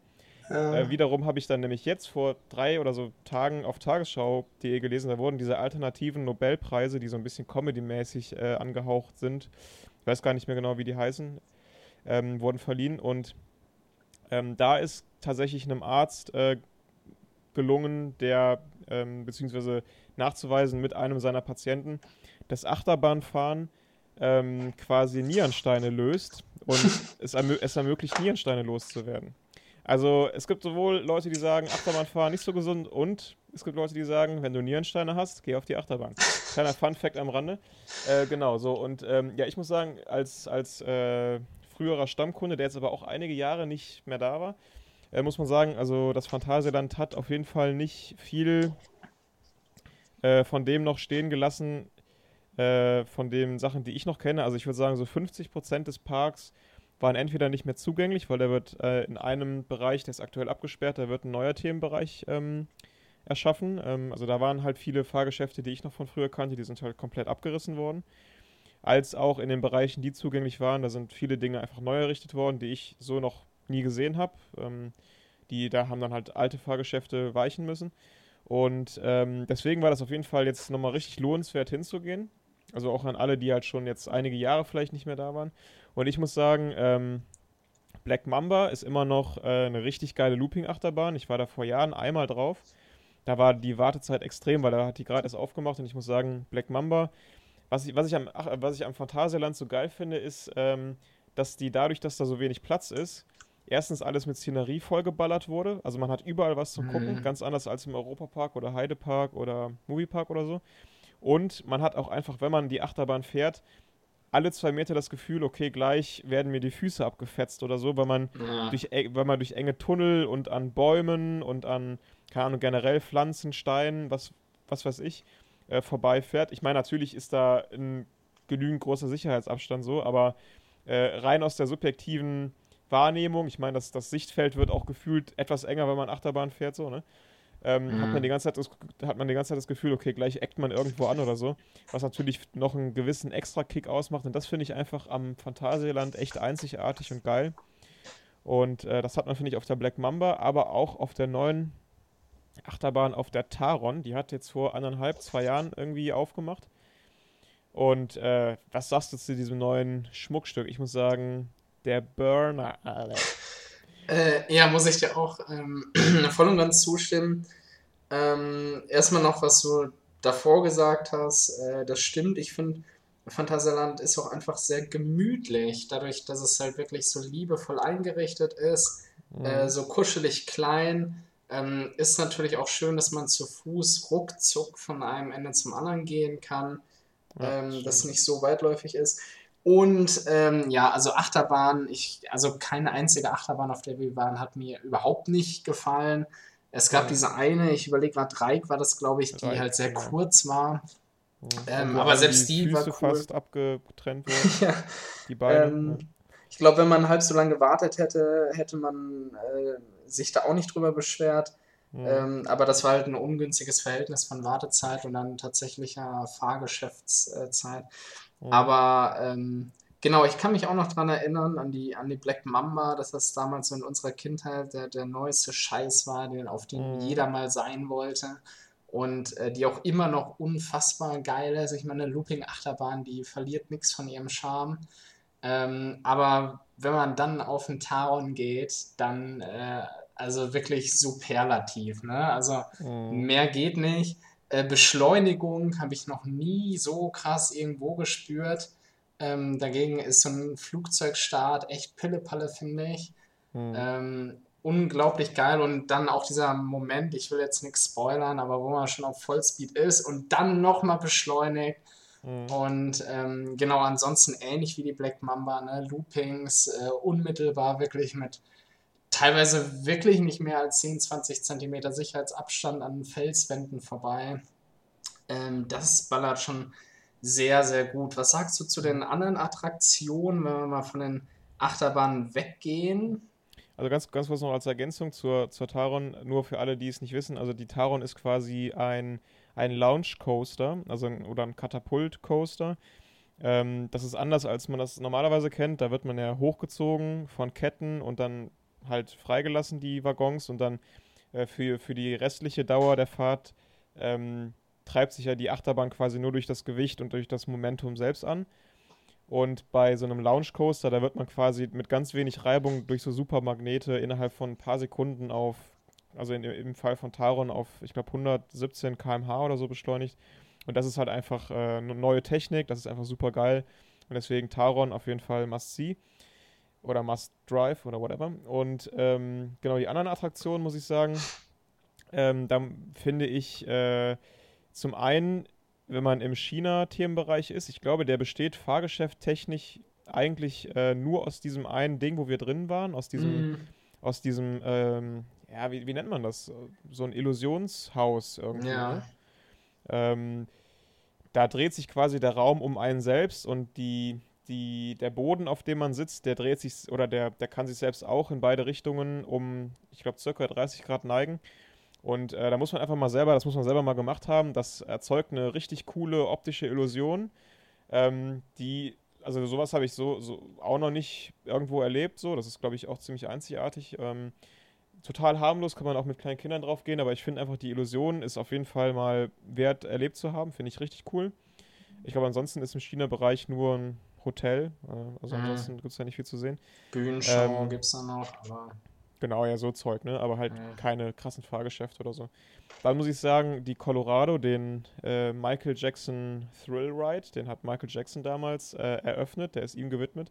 Ja. Äh, wiederum habe ich dann nämlich jetzt vor drei oder so Tagen auf tagesschau.de gelesen, da wurden diese alternativen Nobelpreise, die so ein bisschen comedy-mäßig äh, angehaucht sind, ich weiß gar nicht mehr genau, wie die heißen, ähm, wurden verliehen. Und ähm, da ist tatsächlich einem Arzt äh, gelungen, der ähm, beziehungsweise nachzuweisen mit einem seiner Patienten, dass Achterbahnfahren ähm, quasi Nierensteine löst und es, ermö es ermöglicht, Nierensteine loszuwerden. Also es gibt sowohl Leute, die sagen, Achterbahnfahren nicht so gesund und es gibt Leute, die sagen, wenn du Nierensteine hast, geh auf die Achterbahn. Kleiner Fun Fact am Rande. Äh, genau, so und ähm, ja, ich muss sagen, als, als äh, früherer Stammkunde, der jetzt aber auch einige Jahre nicht mehr da war. Äh, muss man sagen, also das Phantasialand hat auf jeden Fall nicht viel äh, von dem noch stehen gelassen, äh, von den Sachen, die ich noch kenne. Also ich würde sagen, so 50 Prozent des Parks waren entweder nicht mehr zugänglich, weil der wird äh, in einem Bereich, der ist aktuell abgesperrt, da wird ein neuer Themenbereich ähm, erschaffen. Ähm, also da waren halt viele Fahrgeschäfte, die ich noch von früher kannte, die sind halt komplett abgerissen worden als auch in den Bereichen, die zugänglich waren. Da sind viele Dinge einfach neu errichtet worden, die ich so noch nie gesehen habe. Ähm, die, da haben dann halt alte Fahrgeschäfte weichen müssen. Und ähm, deswegen war das auf jeden Fall jetzt nochmal richtig lohnenswert hinzugehen. Also auch an alle, die halt schon jetzt einige Jahre vielleicht nicht mehr da waren. Und ich muss sagen, ähm, Black Mamba ist immer noch äh, eine richtig geile Looping-Achterbahn. Ich war da vor Jahren einmal drauf. Da war die Wartezeit extrem, weil da hat die gerade erst aufgemacht und ich muss sagen, Black Mamba was ich, was ich, am, was ich am Phantasialand so geil finde, ist, ähm, dass die dadurch, dass da so wenig Platz ist, erstens alles mit Szenerie vollgeballert wurde. Also man hat überall was zu gucken, mhm. ganz anders als im Europapark oder Heidepark oder Moviepark oder so. Und man hat auch einfach, wenn man die Achterbahn fährt, alle zwei Meter das Gefühl, okay, gleich werden mir die Füße abgefetzt oder so, weil man, ja. durch, weil man durch enge Tunnel und an Bäumen und an, keine Ahnung, generell Pflanzen, Steinen, was, was weiß ich, äh, vorbeifährt. Ich meine, natürlich ist da ein genügend großer Sicherheitsabstand so, aber äh, rein aus der subjektiven Wahrnehmung, ich meine, das, das Sichtfeld wird auch gefühlt etwas enger, wenn man Achterbahn fährt, so, ne? Ähm, mhm. hat, man die ganze Zeit das, hat man die ganze Zeit das Gefühl, okay, gleich eckt man irgendwo an oder so, was natürlich noch einen gewissen Extra-Kick ausmacht. Und das finde ich einfach am Phantasialand echt einzigartig und geil. Und äh, das hat man, finde ich, auf der Black Mamba, aber auch auf der neuen Achterbahn auf der Taron. Die hat jetzt vor anderthalb, zwei Jahren irgendwie aufgemacht. Und äh, was sagst du zu diesem neuen Schmuckstück? Ich muss sagen, der Burner. Äh, ja, muss ich dir auch ähm, voll und ganz zustimmen. Ähm, erstmal noch, was du davor gesagt hast, äh, das stimmt. Ich finde, Phantasialand ist auch einfach sehr gemütlich, dadurch, dass es halt wirklich so liebevoll eingerichtet ist, mhm. äh, so kuschelig klein. Ähm, ist natürlich auch schön, dass man zu Fuß ruckzuck von einem Ende zum anderen gehen kann, ja, ähm, das nicht so weitläufig ist. Und ähm, ja, also Achterbahn, ich, also keine einzige Achterbahn, auf der wir waren, hat mir überhaupt nicht gefallen. Es gab ja. diese eine, ich überlege gerade, Dreieck war das, glaube ich, die Dreieck, halt sehr genau. kurz war. Ja. Ähm, aber selbst die, die war cool. fast abgetrennt worden. ja. Die beiden. Ähm, ich glaube, wenn man halb so lange gewartet hätte, hätte man äh, sich da auch nicht drüber beschwert. Ähm, aber das war halt ein ungünstiges Verhältnis von Wartezeit und dann tatsächlicher Fahrgeschäftszeit. Aber ähm, genau, ich kann mich auch noch daran erinnern, an die, an die Black Mamba, dass das damals so in unserer Kindheit der, der neueste Scheiß war, den, auf den mhm. jeder mal sein wollte. Und äh, die auch immer noch unfassbar geil ist. Ich meine, eine Looping-Achterbahn, die verliert nichts von ihrem Charme. Ähm, aber wenn man dann auf den Taron geht, dann äh, also wirklich superlativ. Ne? Also mhm. mehr geht nicht. Äh, Beschleunigung habe ich noch nie so krass irgendwo gespürt. Ähm, dagegen ist so ein Flugzeugstart echt Pillepalle, finde ich. Mhm. Ähm, unglaublich geil und dann auch dieser Moment, ich will jetzt nichts spoilern, aber wo man schon auf Vollspeed ist und dann nochmal beschleunigt. Mhm. Und ähm, genau, ansonsten ähnlich wie die Black Mamba, ne? Loopings, äh, unmittelbar wirklich mit teilweise wirklich nicht mehr als 10, 20 Zentimeter Sicherheitsabstand an Felswänden vorbei. Ähm, das ballert schon sehr, sehr gut. Was sagst du zu den anderen Attraktionen, wenn wir mal von den Achterbahnen weggehen? Also ganz, ganz kurz noch als Ergänzung zur, zur Taron, nur für alle, die es nicht wissen. Also die Taron ist quasi ein, ein Lounge Coaster, also ein, oder ein Katapult Coaster. Ähm, das ist anders, als man das normalerweise kennt. Da wird man ja hochgezogen von Ketten und dann halt freigelassen, die Waggons, und dann äh, für, für die restliche Dauer der Fahrt ähm, treibt sich ja die Achterbahn quasi nur durch das Gewicht und durch das Momentum selbst an. Und bei so einem Lounge Coaster, da wird man quasi mit ganz wenig Reibung durch so Supermagnete innerhalb von ein paar Sekunden auf, also in, im Fall von Taron auf, ich glaube, 117 km/h oder so beschleunigt. Und das ist halt einfach äh, eine neue Technik, das ist einfach super geil. Und deswegen Taron auf jeden Fall must see oder Must Drive oder whatever. Und ähm, genau die anderen Attraktionen, muss ich sagen, ähm, da finde ich äh, zum einen, wenn man im China-Themenbereich ist, ich glaube, der besteht Fahrgeschäft technisch eigentlich äh, nur aus diesem einen Ding, wo wir drin waren, aus diesem, mm. aus diesem, ähm, ja, wie, wie, nennt man das? So ein Illusionshaus irgendwie. Ja. Ne? Ähm, da dreht sich quasi der Raum um einen selbst und die die, der Boden, auf dem man sitzt, der dreht sich oder der, der kann sich selbst auch in beide Richtungen um, ich glaube, circa 30 Grad neigen. Und äh, da muss man einfach mal selber, das muss man selber mal gemacht haben. Das erzeugt eine richtig coole optische Illusion, ähm, die, also sowas habe ich so, so auch noch nicht irgendwo erlebt. So, das ist, glaube ich, auch ziemlich einzigartig. Ähm, total harmlos, kann man auch mit kleinen Kindern drauf gehen, aber ich finde einfach, die Illusion ist auf jeden Fall mal wert erlebt zu haben. Finde ich richtig cool. Ich glaube, ansonsten ist im China-Bereich nur ein Hotel. Äh, also mhm. ansonsten gibt es da nicht viel zu sehen. Bühnenshow ähm, gibt es da noch, aber. Genau, ja, so Zeug, ne? Aber halt mhm. keine krassen Fahrgeschäfte oder so. Dann muss ich sagen, die Colorado, den äh, Michael Jackson Thrill Ride, den hat Michael Jackson damals äh, eröffnet, der ist ihm gewidmet.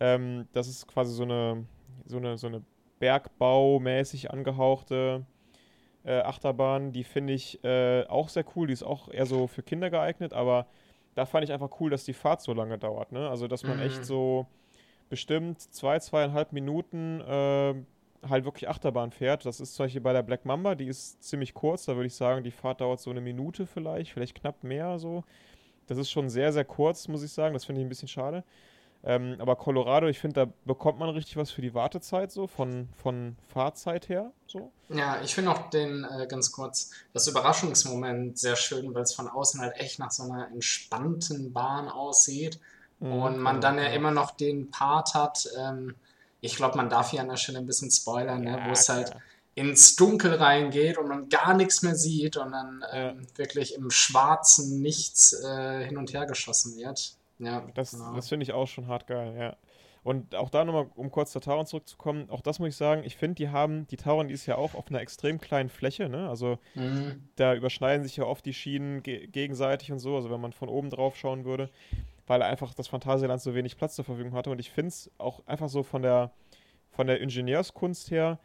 Ähm, das ist quasi so eine, so eine, so eine Bergbaumäßig angehauchte äh, Achterbahn. Die finde ich äh, auch sehr cool. Die ist auch eher so für Kinder geeignet, aber da fand ich einfach cool, dass die Fahrt so lange dauert. Ne? Also, dass man mhm. echt so bestimmt zwei, zweieinhalb Minuten äh, halt wirklich Achterbahn fährt. Das ist zum Beispiel bei der Black Mamba, die ist ziemlich kurz. Da würde ich sagen, die Fahrt dauert so eine Minute vielleicht, vielleicht knapp mehr so. Das ist schon sehr, sehr kurz, muss ich sagen. Das finde ich ein bisschen schade. Ähm, aber Colorado, ich finde, da bekommt man richtig was für die Wartezeit, so von, von Fahrzeit her. So. Ja, ich finde auch den, äh, ganz kurz, das Überraschungsmoment sehr schön, weil es von außen halt echt nach so einer entspannten Bahn aussieht. Mhm, und man dann ja immer noch den Part hat, ähm, ich glaube, man darf hier an der Stelle ein bisschen spoilern, ne, ja, ne, wo es halt ins Dunkel reingeht und man gar nichts mehr sieht und dann ähm, ja. wirklich im Schwarzen nichts äh, hin und her geschossen wird. Ja, das, genau. das finde ich auch schon hart geil, ja. Und auch da nochmal, um kurz zur Tauron zurückzukommen, auch das muss ich sagen, ich finde, die haben, die Tauron, die ist ja auch auf einer extrem kleinen Fläche, ne? Also mhm. da überschneiden sich ja oft die Schienen ge gegenseitig und so, also wenn man von oben drauf schauen würde, weil einfach das Phantasialand so wenig Platz zur Verfügung hatte. Und ich finde es auch einfach so von der, von der Ingenieurskunst her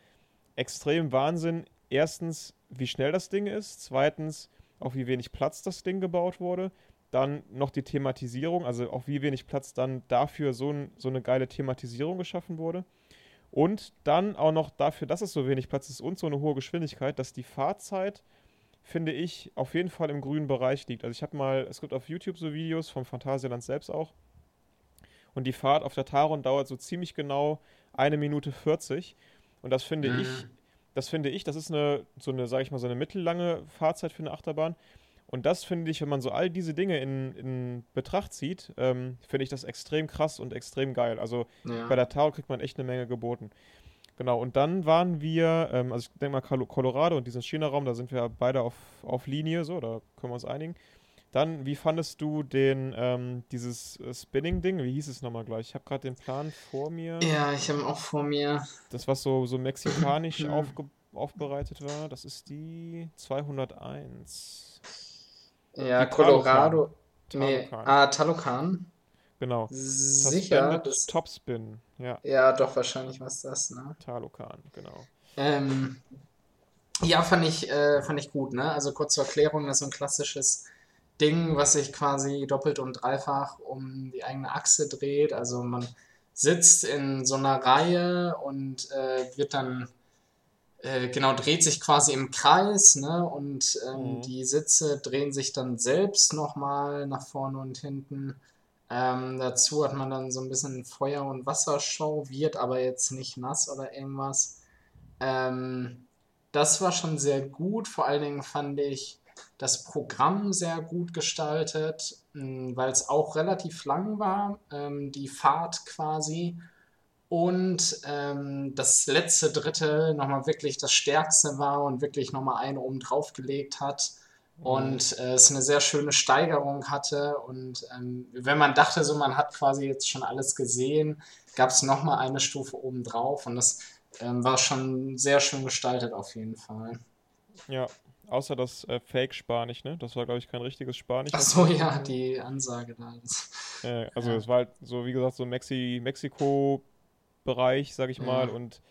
extrem Wahnsinn. Erstens, wie schnell das Ding ist. Zweitens, auch wie wenig Platz das Ding gebaut wurde. Dann noch die Thematisierung, also auch wie wenig Platz dann dafür so, ein, so eine geile Thematisierung geschaffen wurde. Und dann auch noch dafür, dass es so wenig Platz ist und so eine hohe Geschwindigkeit, dass die Fahrzeit, finde ich, auf jeden Fall im grünen Bereich liegt. Also ich habe mal, es gibt auf YouTube so Videos vom Phantasialand selbst auch. Und die Fahrt auf der Taron dauert so ziemlich genau eine Minute 40. Und das finde mhm. ich, das finde ich, das ist eine, so eine, sage ich mal, so eine mittellange Fahrzeit für eine Achterbahn. Und das finde ich, wenn man so all diese Dinge in, in Betracht zieht, ähm, finde ich das extrem krass und extrem geil. Also ja. bei der Taro kriegt man echt eine Menge geboten. Genau, und dann waren wir, ähm, also ich denke mal Colorado und diesen China-Raum, da sind wir beide auf, auf Linie, so, da können wir uns einigen. Dann, wie fandest du den, ähm, dieses äh, Spinning-Ding? Wie hieß es nochmal gleich? Ich habe gerade den Plan vor mir. Ja, ich habe auch vor mir. Das, was so, so mexikanisch aufge aufbereitet war, das ist die 201. Ja, Colorado. Nee, ah, Talokan. Genau. Sicher. Das Topspin, ja. Ja, doch, wahrscheinlich war es das, ne? Talokan, genau. Ähm, ja, fand ich, äh, fand ich gut, ne? Also kurz zur Erklärung, das ist so ein klassisches Ding, was sich quasi doppelt und dreifach um die eigene Achse dreht. Also man sitzt in so einer Reihe und äh, wird dann äh, genau, dreht sich quasi im Kreis, ne? Und ähm, mhm. die Sitze drehen sich dann selbst nochmal nach vorne und hinten. Ähm, dazu hat man dann so ein bisschen Feuer- und Wassershow, wird aber jetzt nicht nass oder irgendwas. Ähm, das war schon sehr gut. Vor allen Dingen fand ich das Programm sehr gut gestaltet, hm, weil es auch relativ lang war, ähm, die Fahrt quasi und ähm, das letzte Drittel nochmal wirklich das Stärkste war und wirklich nochmal einen oben drauf gelegt hat mhm. und äh, es eine sehr schöne Steigerung hatte und ähm, wenn man dachte, so man hat quasi jetzt schon alles gesehen, gab es nochmal eine Stufe oben drauf und das ähm, war schon sehr schön gestaltet auf jeden Fall. Ja, außer das äh, Fake-Spanisch, ne? Das war, glaube ich, kein richtiges Spanisch. Ach so, ja, die Ansage da. Äh, also, es war halt so, wie gesagt, so Mexi Mexiko Bereich, sag ich mal. Mhm. Und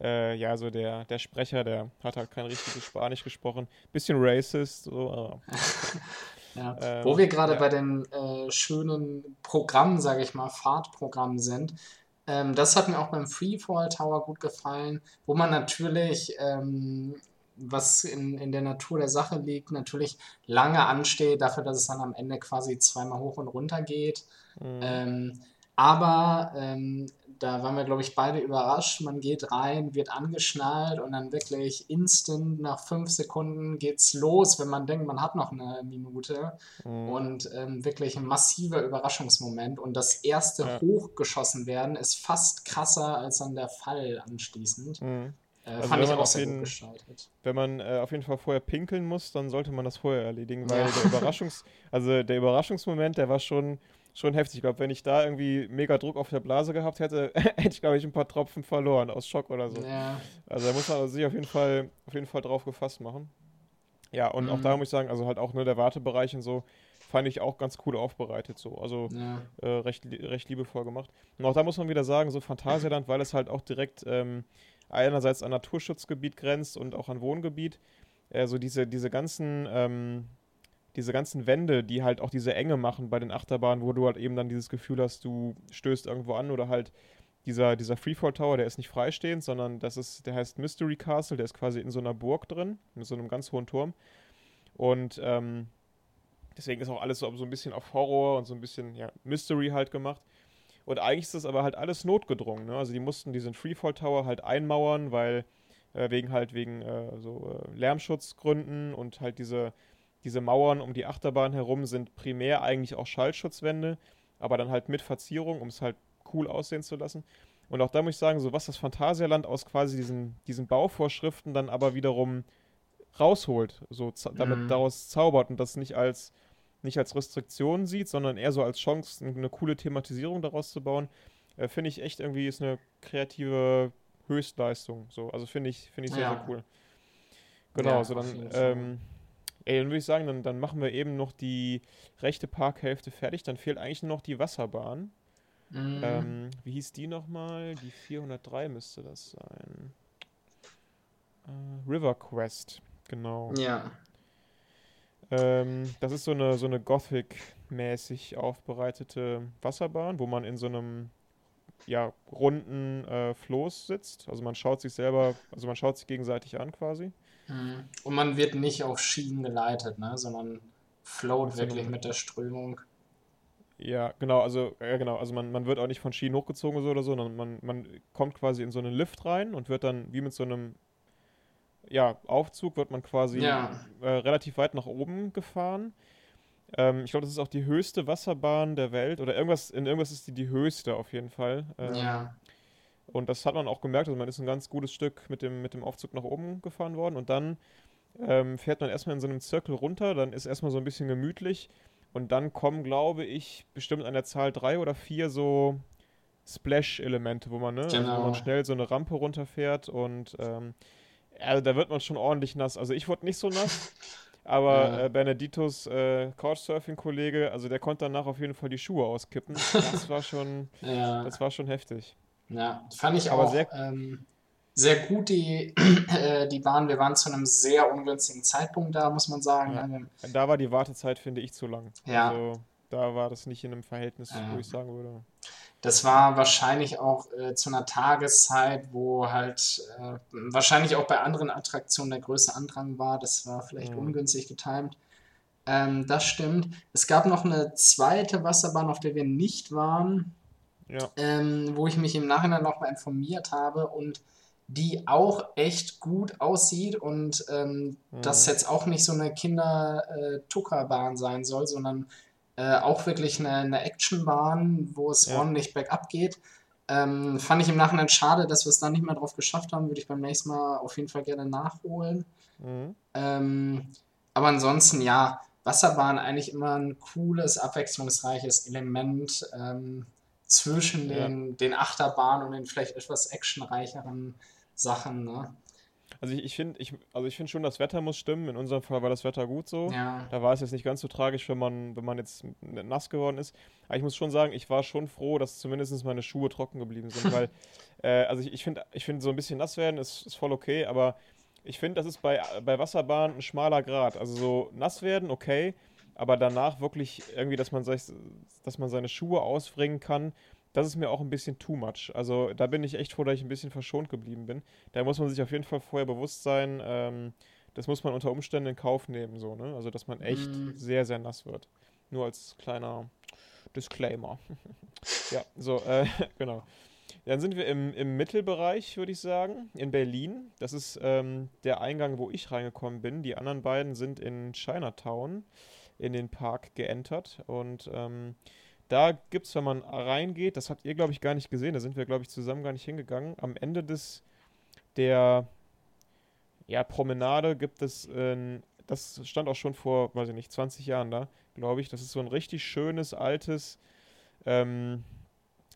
äh, ja, so der, der Sprecher, der hat halt kein richtiges Spanisch gesprochen. Bisschen racist, so. ja. Ähm, Wo wir gerade ja. bei den äh, schönen Programmen, sage ich mal, Fahrtprogrammen sind. Ähm, das hat mir auch beim Freefall Tower gut gefallen, wo man natürlich ähm, was in, in der Natur der Sache liegt, natürlich lange ansteht, dafür, dass es dann am Ende quasi zweimal hoch und runter geht. Mhm. Ähm, aber ähm, da waren wir, glaube ich, beide überrascht. Man geht rein, wird angeschnallt und dann wirklich instant nach fünf Sekunden geht's los, wenn man denkt, man hat noch eine Minute. Mhm. Und ähm, wirklich ein massiver Überraschungsmoment. Und das erste ja. Hochgeschossen werden ist fast krasser als dann der Fall anschließend. Mhm. Äh, also fand ich auch sehr jeden, gut gestaltet. Wenn man äh, auf jeden Fall vorher pinkeln muss, dann sollte man das vorher erledigen, weil ja. der Überraschungs, also der Überraschungsmoment, der war schon schon heftig. Ich glaube, wenn ich da irgendwie mega Druck auf der Blase gehabt hätte, hätte ich, glaube ich, ein paar Tropfen verloren aus Schock oder so. Ja. Also da muss man sich auf jeden Fall, auf jeden Fall drauf gefasst machen. Ja, und mhm. auch da muss ich sagen, also halt auch nur der Wartebereich und so, fand ich auch ganz cool aufbereitet so. Also Ja. äh, recht, recht liebevoll gemacht. Und auch da muss man wieder sagen, so Phantasialand, weil es halt auch direkt ähm, einerseits an Naturschutzgebiet grenzt und auch an Wohngebiet. Äh, so diese, diese ganzen, ähm, diese ganzen Wände, die halt auch diese Enge machen bei den Achterbahnen, wo du halt eben dann dieses Gefühl hast, du stößt irgendwo an oder halt dieser, dieser Freefall Tower, der ist nicht freistehend, sondern das ist, der heißt Mystery Castle, der ist quasi in so einer Burg drin, mit so einem ganz hohen Turm. Und ähm, deswegen ist auch alles so, so ein bisschen auf Horror und so ein bisschen ja, Mystery halt gemacht. Und eigentlich ist das aber halt alles notgedrungen. Ne? Also die mussten diesen Freefall Tower halt einmauern, weil äh, wegen halt wegen äh, so äh, Lärmschutzgründen und halt diese, diese Mauern um die Achterbahn herum sind primär eigentlich auch Schallschutzwände, aber dann halt mit Verzierung, um es halt cool aussehen zu lassen. Und auch da muss ich sagen, so was das Phantasialand aus quasi diesen, diesen Bauvorschriften dann aber wiederum rausholt, so damit Mhm. daraus zaubert und das nicht als nicht als Restriktion sieht, sondern eher so als Chance, eine coole Thematisierung daraus zu bauen, äh, finde ich echt irgendwie ist eine kreative Höchstleistung. So, also finde ich, finde ich sehr, Ja. sehr cool. Genau, Ja, so dann, ähm, ey, dann würde ich sagen, dann, dann machen wir eben noch die rechte Parkhälfte fertig. Dann fehlt eigentlich nur noch die Wasserbahn. Mhm. Ähm, wie hieß die nochmal? Die 403 müsste das sein. Äh, River Quest, genau. ja. Ähm, das ist so eine, so eine Gothic-mäßig aufbereitete Wasserbahn, wo man in so einem ja, runden äh, Floß sitzt. Also man schaut sich selber, also man schaut sich gegenseitig an quasi. Mhm. Und man wird nicht auf Schienen geleitet, ne? sondern float wirklich mit der Strömung. Ja, genau, also, ja, genau, also man, man wird auch nicht von Schienen hochgezogen so oder so, sondern man, man kommt quasi in so einen Lift rein und wird dann wie mit so einem ja, Aufzug wird man quasi Ja. äh, relativ weit nach oben gefahren. Ähm, ich glaube, das ist auch die höchste Wasserbahn der Welt oder irgendwas, in irgendwas ist die die höchste auf jeden Fall. Ähm, Ja. Und das hat man auch gemerkt, also man ist ein ganz gutes Stück mit dem, mit dem Aufzug nach oben gefahren worden und dann ähm, fährt man erstmal in so einem Zirkel runter, dann ist erstmal so ein bisschen gemütlich und dann kommen, glaube ich, bestimmt an der Zahl drei oder vier so Splash-Elemente, wo man, ne, also wo Genau. man schnell so eine Rampe runterfährt und ähm, also da wird man schon ordentlich nass. Also ich wurde nicht so nass, aber Ja. äh, Beneditos äh, Couchsurfing-Kollege, also der konnte danach auf jeden Fall die Schuhe auskippen. Das war schon, Ja. das war schon heftig. Ja, fand ich Aber auch sehr- ähm, sehr gut, die, äh, die Bahn. Wir waren zu einem sehr ungünstigen Zeitpunkt da, muss man sagen. Ja. ne? Da war die Wartezeit, finde ich, zu lang. Ja. Also da war das nicht in einem Verhältnis, Ja. wo ich sagen würde. Das war wahrscheinlich auch äh, zu einer Tageszeit, wo halt äh, wahrscheinlich auch bei anderen Attraktionen der größte Andrang war. Das war vielleicht Mhm. ungünstig getimt. Ähm, das stimmt. Es gab noch eine zweite Wasserbahn, auf der wir nicht waren. Ja, ähm, wo ich mich im Nachhinein nochmal informiert habe und die auch echt gut aussieht und ähm, Mhm. das jetzt auch nicht so eine Kinder-Tuckerbahn sein soll, sondern äh, auch wirklich eine, eine Actionbahn, wo es Ja. ordentlich bergab geht. Ähm, fand ich im Nachhinein schade, dass wir es da nicht mehr drauf geschafft haben. Würde ich beim nächsten Mal auf jeden Fall gerne nachholen. mhm. Ähm, aber ansonsten, ja, Wasserbahn eigentlich immer ein cooles, abwechslungsreiches Element ähm, zwischen Ja. den, den Achterbahnen und den vielleicht etwas actionreicheren Sachen. Ne? Also ich, ich finde ich, also ich find schon, das Wetter muss stimmen. In unserem Fall war das Wetter gut so. Ja, Da war es jetzt nicht ganz so tragisch, wenn man, wenn man jetzt nass geworden ist. Aber ich muss schon sagen, ich war schon froh, dass zumindest meine Schuhe trocken geblieben sind. Weil, äh, also ich, ich finde, ich find, so ein bisschen nass werden ist, ist voll okay, aber ich finde, das ist bei, bei Wasserbahnen ein schmaler Grad. Also so nass werden, okay, aber danach wirklich irgendwie, dass man, dass man seine Schuhe ausbringen kann, das ist mir auch ein bisschen too much. Also da bin ich echt froh, dass ich ein bisschen verschont geblieben bin. Da muss man sich auf jeden Fall vorher bewusst sein, ähm, das muss man unter Umständen in Kauf nehmen, so, ne? Also, dass man echt Mm. sehr, sehr nass wird. Nur als kleiner Disclaimer. ja, so, äh, genau. Dann sind wir im, im Mittelbereich, würde ich sagen, in Berlin. Das ist ähm, der Eingang, wo ich reingekommen bin. Die anderen beiden sind in Chinatown in den Park geentert. Und ähm, da gibt es, wenn man reingeht, das habt ihr, glaube ich, gar nicht gesehen, da sind wir, glaube ich, zusammen gar nicht hingegangen. Am Ende des der ja, Promenade gibt es, äh, das stand auch schon vor, weiß ich nicht, 20 Jahren da, glaube ich. Das ist so ein richtig schönes, altes, ähm,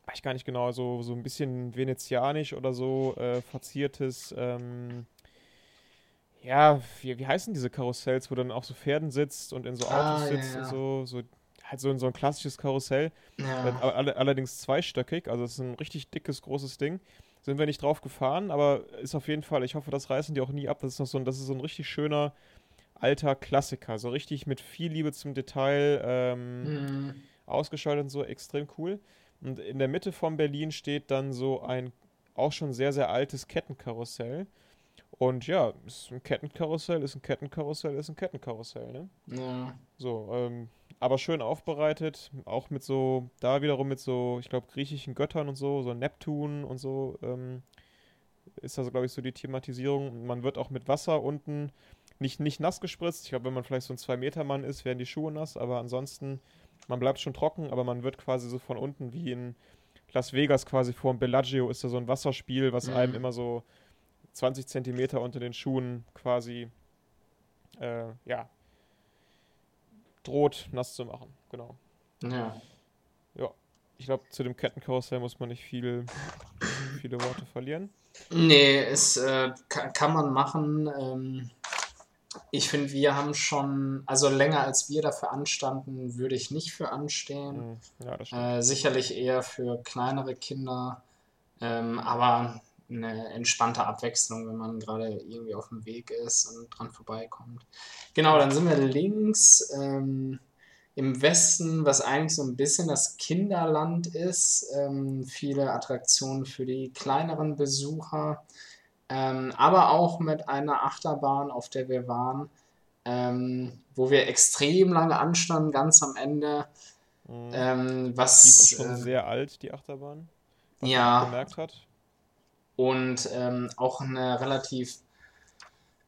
weiß ich gar nicht genau, so, so ein bisschen venezianisch oder so äh, verziertes, ähm, ja, wie, wie heißen diese Karussells, wo dann auch so Pferden sitzt und in so Autos Ah, ja, sitzt ja. und so, so halt so, so ein klassisches Karussell, Ja. äh, aber alle, allerdings zweistöckig, also es ist ein richtig dickes, großes Ding. Sind wir nicht drauf gefahren, aber ist auf jeden Fall, ich hoffe, das reißen die auch nie ab. Das ist noch so ein, das ist so ein richtig schöner alter Klassiker, so richtig mit viel Liebe zum Detail, ähm, Mhm. ausgestaltet und so, extrem cool. Und in der Mitte von Berlin steht dann so ein auch schon sehr, sehr altes Kettenkarussell. Und ja, ist ein Kettenkarussell, ist ein Kettenkarussell, ist ein Kettenkarussell, ne? Ja. So, ähm, aber schön aufbereitet, auch mit so, da wiederum mit so, ich glaube, griechischen Göttern und so, so Neptun und so, ähm, ist also, glaube ich, so die Thematisierung. Man wird auch mit Wasser unten nicht, nicht nass gespritzt. Ich glaube, wenn man vielleicht so ein 2-Meter-Mann ist, werden die Schuhe nass, aber ansonsten, man bleibt schon trocken, aber man wird quasi so von unten wie in Las Vegas quasi vor dem Bellagio ist da so ein Wasserspiel, was Mhm. einem immer so 20 Zentimeter unter den Schuhen quasi, äh, ja, droht, nass zu machen. Genau. Ja. Ich glaube, zu dem Kettenkarussell muss man nicht viel, viele Worte verlieren. Nee, es äh, kann, kann man machen. Ähm, ich finde, wir haben schon, also länger als wir dafür anstanden, würde ich nicht für anstehen. Hm, Ja. Äh, sicherlich eher für kleinere Kinder, ähm, aber eine entspannte Abwechslung, wenn man gerade irgendwie auf dem Weg ist und dran vorbeikommt. Genau, dann sind wir links ähm, im Westen, was eigentlich so ein bisschen das Kinderland ist. Ähm, viele Attraktionen für die kleineren Besucher, ähm, aber auch mit einer Achterbahn, auf der wir waren, ähm, wo wir extrem lange anstanden, ganz am Ende. Hm. Ähm, die ist was auch schon äh, sehr alt, die Achterbahn. Was Ja. man gemerkt hat. Und ähm, auch eine relativ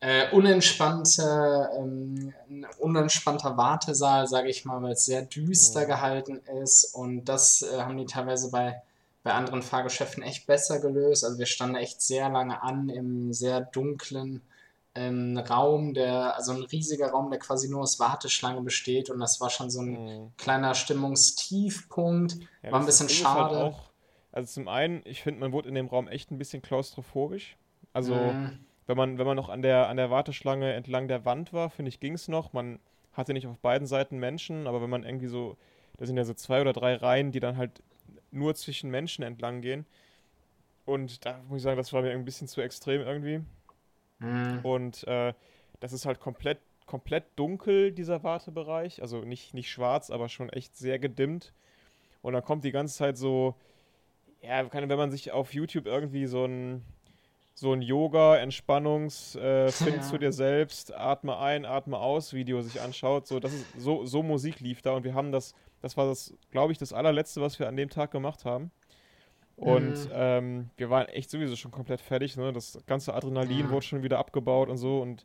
äh, unentspannte, ähm, ein unentspannter Wartesaal, sage ich mal, weil es sehr düster Mhm. gehalten ist und das äh, haben die teilweise bei, bei anderen Fahrgeschäften echt besser gelöst. Also wir standen echt sehr lange an im sehr dunklen ähm, Raum, der, also ein riesiger Raum, der quasi nur aus Warteschlange besteht und das war schon so ein Hm. kleiner Stimmungstiefpunkt. Ja, War ein bisschen halt schade. auch, also zum einen, ich finde, man wurde in dem Raum echt ein bisschen klaustrophobisch. Also, Mhm. wenn man, wenn man noch an der, an der Warteschlange entlang der Wand war, finde ich, ging es noch. Man hatte nicht auf beiden Seiten Menschen, aber wenn man irgendwie so, da sind ja so zwei oder drei Reihen, die dann halt nur zwischen Menschen entlang gehen. Und da muss ich sagen, das war mir ein bisschen zu extrem irgendwie. Mhm. Und äh, das ist halt komplett, komplett dunkel, dieser Wartebereich. Also nicht, nicht schwarz, aber schon echt sehr gedimmt. Und dann kommt die ganze Zeit so, ja, wenn man sich auf YouTube irgendwie so ein, so ein Yoga, Entspannungs, äh, Find Ja. zu dir selbst, atme ein, atme aus Video sich anschaut. So, das ist, so, so Musik lief da und wir haben das, das war das, glaube ich, das allerletzte, was wir an dem Tag gemacht haben. Und Mhm. ähm, wir waren echt sowieso schon komplett fertig. Ne? Das ganze Adrenalin Ja. wurde schon wieder abgebaut und so. Und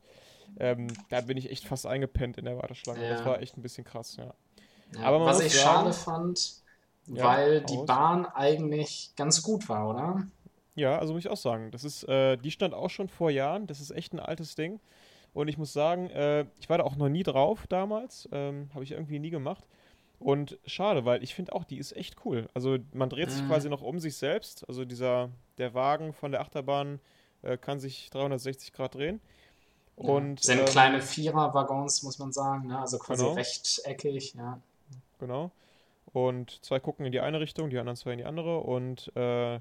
ähm, da bin ich echt fast eingepennt in der Warteschlange. Das Ja. war echt ein bisschen krass, ja. Aber was ich sagen- schade fand, Ja, weil die aus. Bahn eigentlich ganz gut war, oder? Ja, also muss ich auch sagen. Das ist, äh, die stand auch schon vor Jahren. Das ist echt ein altes Ding. Und ich muss sagen, äh, ich war da auch noch nie drauf damals. Ähm, Habe ich irgendwie nie gemacht. Und schade, weil ich finde auch, die ist echt cool. Also man dreht sich Mhm. quasi noch um sich selbst. Also dieser, der Wagen von der Achterbahn äh, kann sich 360 Grad drehen. Und Ja. Sind ähm, kleine Vierer-Waggons, muss man sagen, ne? also quasi Genau. rechteckig, ja. Genau. Und zwei gucken in die eine Richtung, die anderen zwei in die andere. Und äh,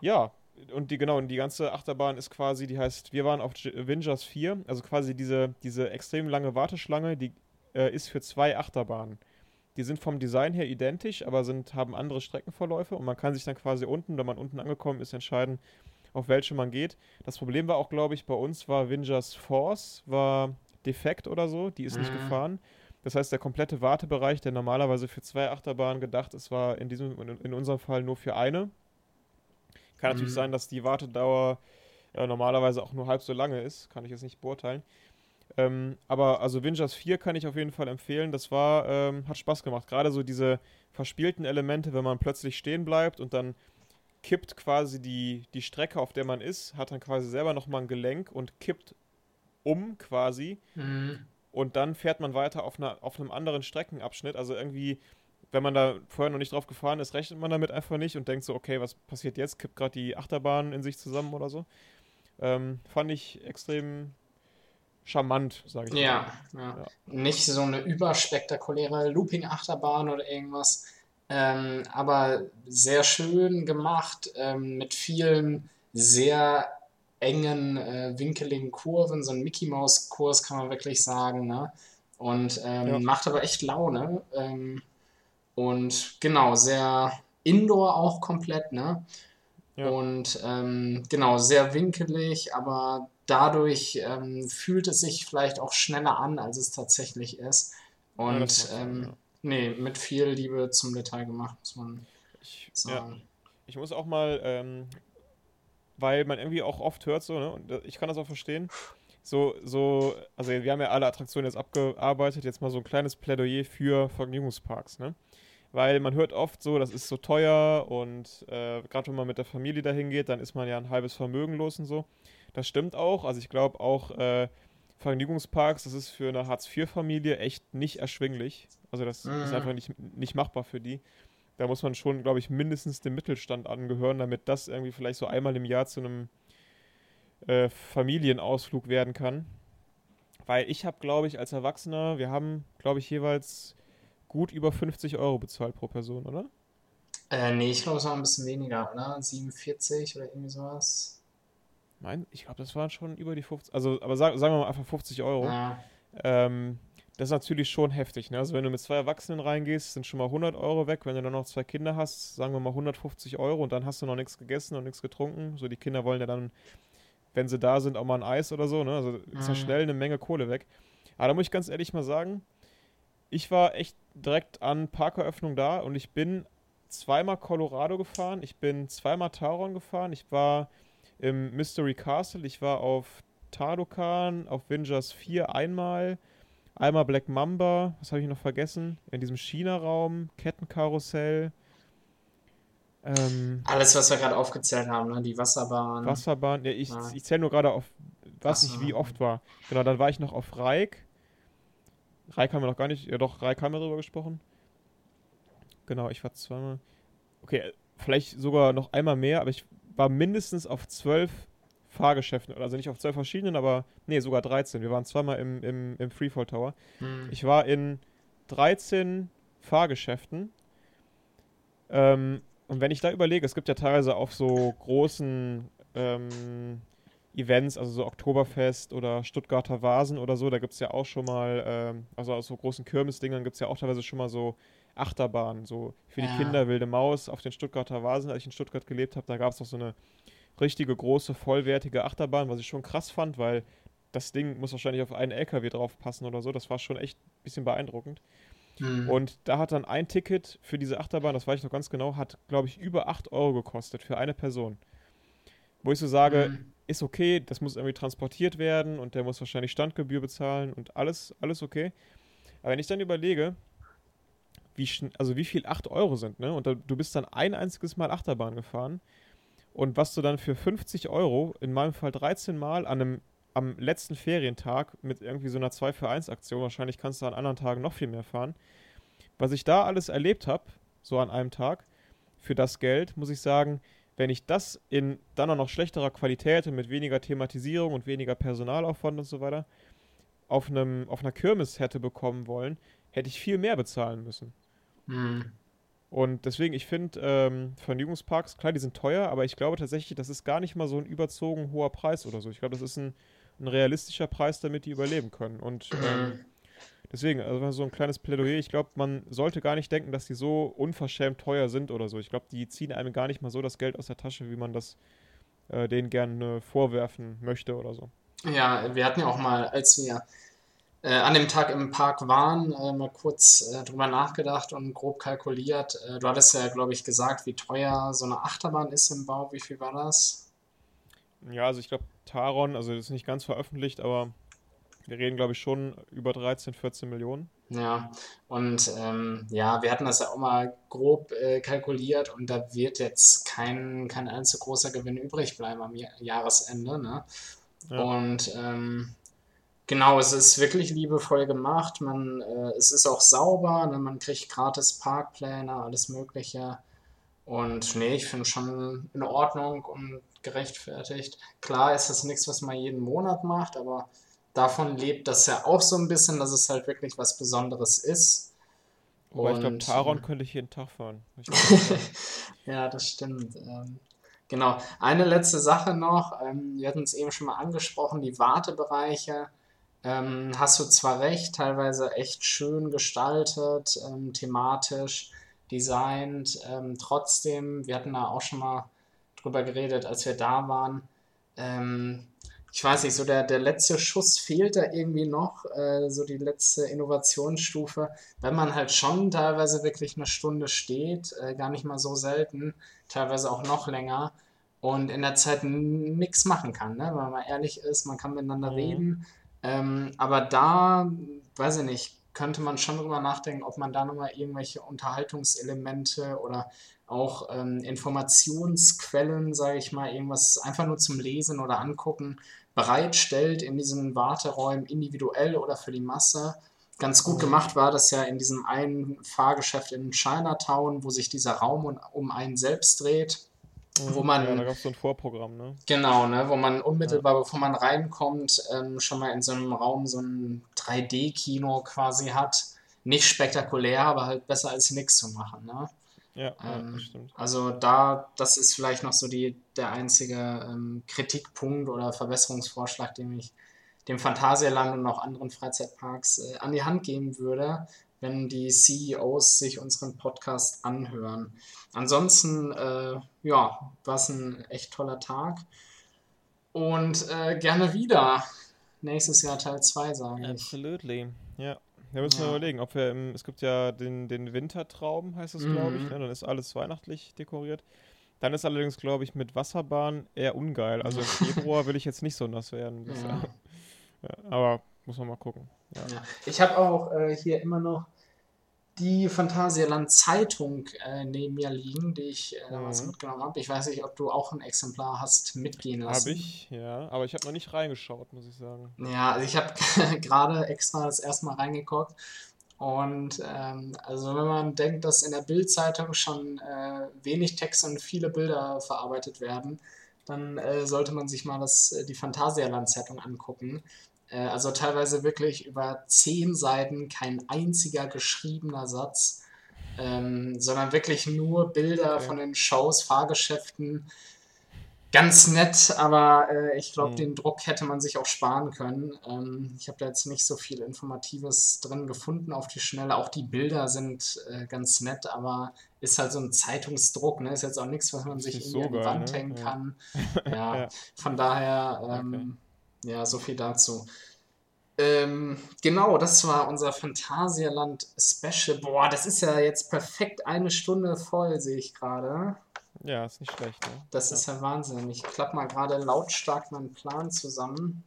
ja, und die, genau, und die ganze Achterbahn ist quasi, die heißt, wir waren auf Avengers 4, also quasi diese, diese extrem lange Warteschlange, die äh, ist für zwei Achterbahnen. Die sind vom Design her identisch, aber sind, haben andere Streckenverläufe und man kann sich dann quasi unten, wenn man unten angekommen ist, entscheiden, auf welche man geht. Das Problem war auch, glaube ich, bei uns war Avengers Force, war defekt oder so, die ist nicht Mhm. gefahren. Das heißt, der komplette Wartebereich, der normalerweise für zwei Achterbahnen gedacht ist, war in diesem, in, unserem Fall nur für eine. Kann natürlich Mhm. sein, dass die Wartedauer äh, normalerweise auch nur halb so lange ist, kann ich jetzt nicht beurteilen. Ähm, aber also Avengers 4 kann ich auf jeden Fall empfehlen. Das war, ähm, hat Spaß gemacht. Gerade so diese verspielten Elemente, wenn man plötzlich stehen bleibt und dann kippt quasi die, die Strecke, auf der man ist, hat dann quasi selber nochmal ein Gelenk und kippt um quasi Mhm. Und dann fährt man weiter auf, einer, auf einem anderen Streckenabschnitt. Also irgendwie, wenn man da vorher noch nicht drauf gefahren ist, rechnet man damit einfach nicht und denkt so, okay, was passiert jetzt? Kippt gerade die Achterbahn in sich zusammen oder so. Ähm, fand ich extrem, charmant, sage ich mal. Ja, ja, Nicht so eine überspektakuläre Looping-Achterbahn oder irgendwas, ähm, aber sehr schön gemacht, ähm, mit vielen sehr engen, äh, winkeligen Kurven, so ein Mickey-Maus-Kurs kann man wirklich sagen, ne? Und ähm, ja. macht aber echt Laune. Ähm, und genau, sehr indoor auch komplett, ne? Ja. Und ähm, genau, sehr winkelig, aber dadurch ähm, fühlt es sich vielleicht auch schneller an, als es tatsächlich ist. Und ja, ähm, ja. nee, mit viel Liebe zum Detail gemacht, muss man ich, sagen. Ich muss auch mal, ähm, weil man irgendwie auch oft hört so, ne, und ich kann das auch verstehen, so, so, also wir haben ja alle Attraktionen jetzt abgearbeitet, jetzt mal so ein kleines Plädoyer für Vergnügungsparks, ne? Weil man hört oft so, das ist so teuer und äh, gerade wenn man mit der Familie dahin geht, dann ist man ja ein halbes Vermögen los und so. Das stimmt auch. Also ich glaube auch äh, Vergnügungsparks, das ist für eine Hartz-IV-Familie echt nicht erschwinglich. Also das mhm. ist einfach nicht, nicht machbar für die. Da muss man schon, glaube ich, mindestens dem Mittelstand angehören, damit das irgendwie vielleicht so einmal im Jahr zu einem äh, Familienausflug werden kann. Weil ich habe, glaube ich, als Erwachsener, wir haben, glaube ich, jeweils gut über 50 Euro bezahlt pro Person, oder? Äh, nee, ich glaube, es war ein bisschen weniger, oder? 47 oder irgendwie sowas. Nein, ich glaube, das waren schon über die 50, also, aber sag, sagen wir mal einfach 50 Euro. Ja. Ähm, das ist natürlich schon heftig, ne? Also wenn du mit zwei Erwachsenen reingehst, sind schon mal 100 Euro weg. Wenn du dann noch zwei Kinder hast, sagen wir mal 150 Euro und dann hast du noch nichts gegessen und nichts getrunken. So, die Kinder wollen ja dann, wenn sie da sind, auch mal ein Eis oder so, ne? Also ist ja mhm. schnell eine Menge Kohle weg. Aber da muss ich ganz ehrlich mal sagen, ich war echt direkt an Parkeröffnung da und ich bin zweimal Colorado gefahren, ich bin zweimal Taron gefahren, ich war im Mystery Castle, ich war auf Tardokan, auf Vingers 4 einmal, einmal Black Mamba, was habe ich noch vergessen? In diesem China-Raum, Kettenkarussell. Ähm, Alles, was wir gerade aufgezählt haben, ne? die Wasserbahn. Wasserbahn, ja, ich, ja. ich zähle nur gerade auf, was Wasser. ich wie oft war. Genau, dann war ich noch auf Reik, Reik haben wir noch gar nicht, ja doch, Reik haben wir darüber gesprochen. Genau, ich war zweimal. Okay, vielleicht sogar noch einmal mehr, aber ich war mindestens auf zwölf Fahrgeschäften, also nicht auf zwölf verschiedenen, aber nee, sogar 13. Wir waren zweimal im, im, im Freefall Tower. Hm. Ich war in 13 Fahrgeschäften. Ähm, und wenn ich da überlege, es gibt ja teilweise auf so großen ähm, Events, also so Oktoberfest oder Stuttgarter Vasen oder so, da gibt es ja auch schon mal, ähm, also aus so großen Kirmesdingern gibt es ja auch teilweise schon mal so Achterbahnen, so für die ja. Kinder Wilde Maus auf den Stuttgarter Vasen, als ich in Stuttgart gelebt habe, da gab es noch so eine richtige große, vollwertige Achterbahn, was ich schon krass fand, weil das Ding muss wahrscheinlich auf einen LKW drauf passen oder so, das war schon echt ein bisschen beeindruckend. Mhm. Und da hat dann ein Ticket für diese Achterbahn, das weiß ich noch ganz genau, hat, glaube ich, über 8 Euro gekostet für eine Person. Wo ich so sage, mhm ist okay, das muss irgendwie transportiert werden und der muss wahrscheinlich Standgebühr bezahlen und alles, alles okay. Aber wenn ich dann überlege, wie, also wie viel 8 Euro sind, ne? Und da, du bist dann ein einziges Mal Achterbahn gefahren und was du dann für 50 Euro, in meinem Fall 13 Mal an einem am letzten Ferientag mit irgendwie so einer 2 für 1 Aktion, wahrscheinlich kannst du an anderen Tagen noch viel mehr fahren. Was ich da alles erlebt habe, so an einem Tag, für das Geld, muss ich sagen, wenn ich das in dann auch noch schlechterer Qualität und mit weniger Thematisierung und weniger Personalaufwand und so weiter auf, einem, auf einer Kirmes hätte bekommen wollen, hätte ich viel mehr bezahlen müssen. Mhm. Und deswegen, ich finde ähm, Vergnügungsparks, klar, die sind teuer, aber ich glaube tatsächlich, das ist gar nicht mal so ein überzogen hoher Preis oder so. Ich glaube, das ist ein, ein realistischer Preis, damit die überleben können. Und ähm, Deswegen, also so ein kleines Plädoyer. Ich glaube, man sollte gar nicht denken, dass die so unverschämt teuer sind oder so. Ich glaube, die ziehen einem gar nicht mal so das Geld aus der Tasche, wie man das äh, denen gerne vorwerfen möchte oder so. Ja, wir hatten ja auch mal, als wir äh, an dem Tag im Park waren, äh, mal kurz äh, drüber nachgedacht und grob kalkuliert. Äh, du hattest ja, glaube ich, gesagt, wie teuer so eine Achterbahn ist im Bau. Wie viel war das? Ja, also ich glaube, Taron, also das ist nicht ganz veröffentlicht, aber wir reden, glaube ich, schon über 13, 14 Millionen. Ja, und ähm, ja, wir hatten das ja auch mal grob äh, kalkuliert und da wird jetzt kein, kein allzu großer Gewinn übrig bleiben am Jahresende. Ne? Ja. Und ähm, genau, es ist wirklich liebevoll gemacht. Man, äh, es ist auch sauber, ne? man kriegt gratis Parkpläne, alles Mögliche. Und nee, ich finde schon in Ordnung und gerechtfertigt. Klar ist das nichts, was man jeden Monat macht, aber davon lebt das ja auch so ein bisschen, dass es halt wirklich was Besonderes ist. Wobei ich glaube, Taron äh, könnte ich jeden Tag fahren. Ja, das stimmt. Ähm, genau. Eine letzte Sache noch. Ähm, wir hatten es eben schon mal angesprochen, die Wartebereiche. Ähm, hast du zwar recht, teilweise echt schön gestaltet, ähm, thematisch designt. Ähm, trotzdem, wir hatten da auch schon mal drüber geredet, als wir da waren. Ähm, ich weiß nicht, so der, der letzte Schuss fehlt da irgendwie noch, äh, so die letzte Innovationsstufe, wenn man halt schon teilweise wirklich eine Stunde steht, äh, gar nicht mal so selten, teilweise auch noch länger und in der Zeit nichts machen kann, ne? Wenn man ehrlich ist, man kann miteinander Mhm. reden, ähm, aber da, weiß ich nicht, könnte man schon drüber nachdenken, ob man da nochmal irgendwelche Unterhaltungselemente oder auch ähm, Informationsquellen, sage ich mal, irgendwas einfach nur zum Lesen oder Angucken bereitstellt in diesen Warteräumen individuell oder für die Masse. Ganz gut Mhm. gemacht war das ja in diesem einen Fahrgeschäft in Chinatown, wo sich dieser Raum um, um einen selbst dreht, wo Mhm. Ja, da man gab es so ein Vorprogramm, ne? Genau, ne, wo man unmittelbar, bevor man reinkommt, ähm, schon mal in so einem Raum so ein 3D-Kino quasi hat. Nicht spektakulär, aber halt besser als nichts zu machen, ne? Ja, ja, Ähm, das stimmt. also da, das ist vielleicht noch so die, der einzige ähm, Kritikpunkt oder Verbesserungsvorschlag, den ich dem Phantasialand und auch anderen Freizeitparks äh, an die Hand geben würde, wenn die CEOs sich unseren Podcast anhören. Ansonsten, äh, ja, war es ein echt toller Tag und äh, gerne wieder. Nächstes Jahr Teil 2, sage ich. Absolutely. Ja. Da müssen wir Ja. überlegen, ob wir im, es gibt ja den, den Wintertraum, heißt es, glaube ich, Mhm. ne? Dann ist alles weihnachtlich dekoriert. Dann ist allerdings, glaube ich, mit Wasserbahn eher ungeil. Also im Februar will ich jetzt nicht so nass werden. Ja. ja, aber muss man mal gucken. Ja. Ja. Ich habe auch äh, hier immer noch die Phantasialand Zeitung äh, neben mir liegen, die ich äh, damals Mhm. mitgenommen habe. Ich weiß nicht, ob du auch ein Exemplar hast mitgehen lassen. Habe ich, ja. Aber ich habe noch nicht reingeschaut, muss ich sagen. Ja, also ich habe gerade extra das erste Mal reingeguckt. Und ähm, also wenn man denkt, dass in der Bild-Zeitung schon äh, wenig Text und viele Bilder verarbeitet werden, dann äh, sollte man sich mal das, äh, die Phantasialand-Zeitung angucken. Äh, also teilweise wirklich über zehn Seiten kein einziger geschriebener Satz, ähm, sondern wirklich nur Bilder Okay. von den Shows, Fahrgeschäften. Ganz nett, aber äh, ich glaube, Mhm. den Druck hätte man sich auch sparen können. Ähm, ich habe da jetzt nicht so viel Informatives drin gefunden auf die Schnelle. Auch die Bilder sind äh, ganz nett, aber ist halt so ein Zeitungsdruck, ne? Ist jetzt auch nichts, was man sich so an die Wand ne? hängen Ja. kann. Ja, Ja. von daher, ähm, ja, so viel dazu. Ähm, genau, das war unser Phantasialand Special. Boah, das ist ja jetzt perfekt eine Stunde voll, sehe ich gerade. Ja, ist nicht schlecht, ne? Das Ja. ist ja Wahnsinn. Ich klappe mal gerade lautstark meinen Plan zusammen.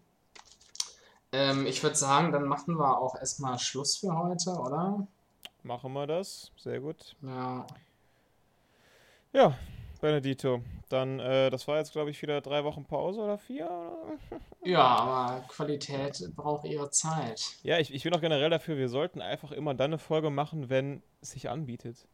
Ähm, ich würde sagen, dann machen wir auch erstmal Schluss für heute, oder? Machen wir das. Sehr gut. Ja, Ja, Benedito. Dann, äh, das war jetzt, glaube ich, wieder drei Wochen Pause oder vier? Oder? ja, aber Qualität braucht ihre Zeit. Ja, ich, ich bin auch generell dafür, wir sollten einfach immer dann eine Folge machen, wenn es sich anbietet.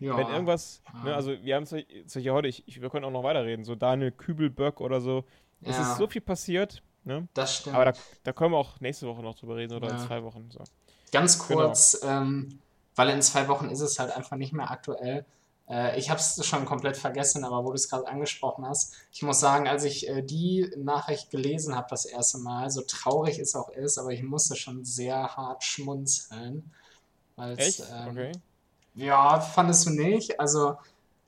Ja, Wenn irgendwas, ne, Ja. also wir haben es ja heute, ich, ich, wir können auch noch weiterreden, so Daniel Kübelböck oder so. Es ja, ist so viel passiert, ne? das stimmt. Aber da, da können wir auch nächste Woche noch drüber reden oder in zwei Wochen. So. Ganz Genau. kurz, ähm, weil in zwei Wochen ist es halt einfach nicht mehr aktuell. Äh, ich habe es schon komplett vergessen, aber wo du es gerade angesprochen hast, ich muss sagen, als ich äh, die Nachricht gelesen habe das erste Mal, so traurig es auch ist, aber ich musste schon sehr hart schmunzeln. Echt? ähm, Okay. Ja, fandest du nicht? Also,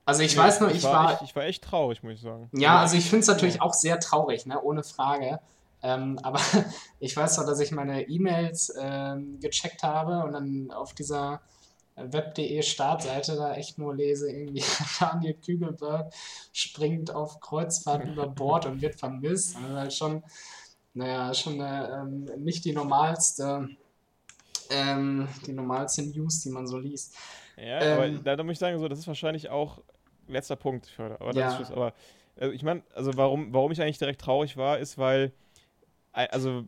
also ich Nee, weiß nur, ich war, echt, ich war echt traurig, muss ich sagen. ja, also ich finde es natürlich Ja. auch sehr traurig, ne, ohne Frage. Ähm, aber ich weiß doch, dass ich meine E-Mails ähm, gecheckt habe und dann auf dieser web.de Startseite da echt nur lese, irgendwie Daniel Kügelberg springt auf Kreuzfahrt über Bord und wird vermisst. Also halt schon, naja, schon eine, ähm, nicht die normalste, ähm, die normalste News, die man so liest. Ja, Ähm, aber da, muss ich sagen, so, das ist wahrscheinlich auch letzter Punkt für heute. Aber Ja. ist. Aber äh, ich meine, also warum, warum ich eigentlich direkt traurig war, ist, weil, äh, also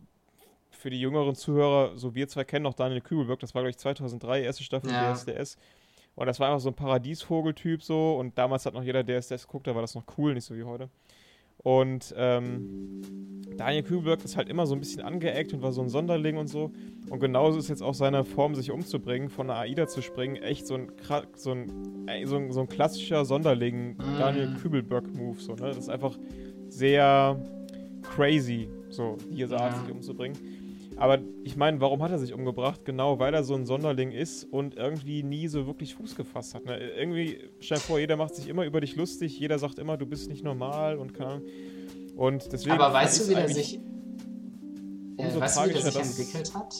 für die jüngeren Zuhörer, so wir zwei kennen noch Daniel Kübelberg, das war, glaube ich, 2003, erste Staffel Ja. DSDS. Und das war einfach so ein Paradiesvogeltyp so. Und damals hat noch jeder DSDS geguckt, da war das noch cool, nicht so wie heute. Und ähm, Daniel Kübelberg ist halt immer so ein bisschen angeeckt und war so ein Sonderling und so. Und genauso ist jetzt auch seine Form, sich umzubringen, von der AIDA zu springen, echt so ein, so ein, so ein, so ein klassischer Sonderling Daniel mm. Kübelberg-Move. So, ne? Das ist einfach sehr crazy, so diese Art, sich umzubringen. Aber ich meine, warum hat er sich umgebracht? Genau, weil er so ein Sonderling ist und irgendwie nie so wirklich Fuß gefasst hat. Ne? Irgendwie, stell dir vor, jeder macht sich immer über dich lustig, jeder sagt immer, du bist nicht normal und keine Ahnung. Und deswegen. Aber weißt du, wie der sich, äh, weißt du, wie der sich entwickelt hat?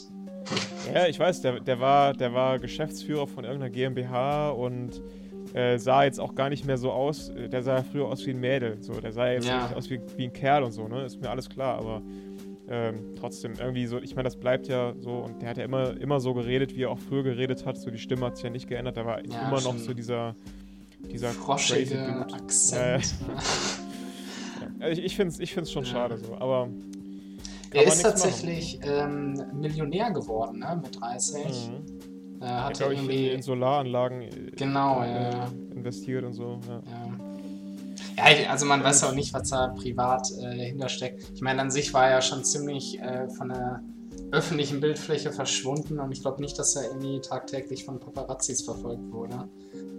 Ja, ich weiß, der, der, war, der war Geschäftsführer von irgendeiner GmbH und äh, sah jetzt auch gar nicht mehr so aus. Der sah früher aus wie ein Mädel. So. Der sah jetzt ja. nicht aus wie, wie ein Kerl und so, ne? Ist mir alles klar, aber ähm, trotzdem irgendwie so, ich meine, das bleibt ja so und der hat ja immer, immer so geredet, wie er auch früher geredet hat. So die Stimme hat sich ja nicht geändert, da war ja, immer noch so dieser, dieser froschige Akzent. Äh, ich ich finde es ich find's schon ja. schade so, aber. Er ist tatsächlich ähm, Millionär geworden, ne, mit 30. Mhm. Äh, hat ja, irgendwie in, in Solaranlagen äh, genau, äh, investiert und so. Ja. Ja, also man weiß auch nicht, was da privat äh, hintersteckt. Ich meine, an sich war er ja schon ziemlich äh, von der öffentlichen Bildfläche verschwunden und ich glaube nicht, dass er irgendwie tagtäglich von Paparazzis verfolgt wurde.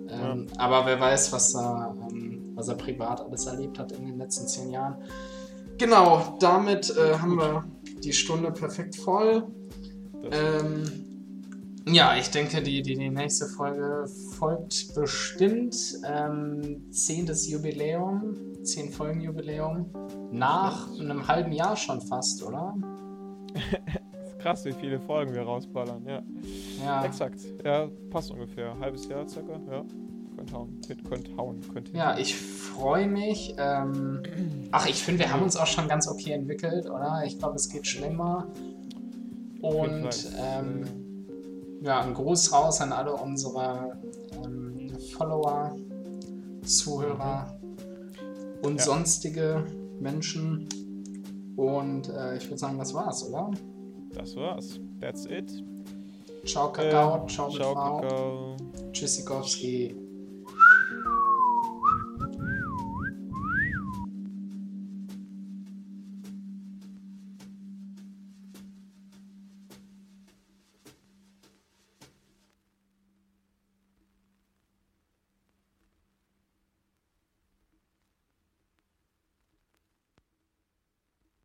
Ähm, ja. Aber wer weiß, was er, ähm, was er privat alles erlebt hat in den letzten zehn Jahren. Genau, damit äh, haben wir die Stunde perfekt voll. Ähm, ja, ich denke, die, die, die nächste Folge folgt bestimmt. Ähm, zehntes Jubiläum, zehn Folgen Jubiläum. Nach einem halben Jahr schon fast, oder? Krass, wie viele Folgen wir rausballern, ja. Ja. Exakt, ja, passt ungefähr. Halbes Jahr circa, ja. Könnt hauen, könnt hauen, könnt Ja, ich freue mich. Ähm, ach, ich finde, wir haben uns auch schon ganz okay entwickelt, oder? Ich glaube, es geht schlimmer. Und ähm, ja, ein Gruß raus an alle unsere ähm, Follower, Zuhörer und ja. sonstige Menschen. Und äh, ich würde sagen, das war's, oder? Das war's. That's it. Ciao, Kakao. Äh, ciao, ciao Kakao. Tschüssikowski.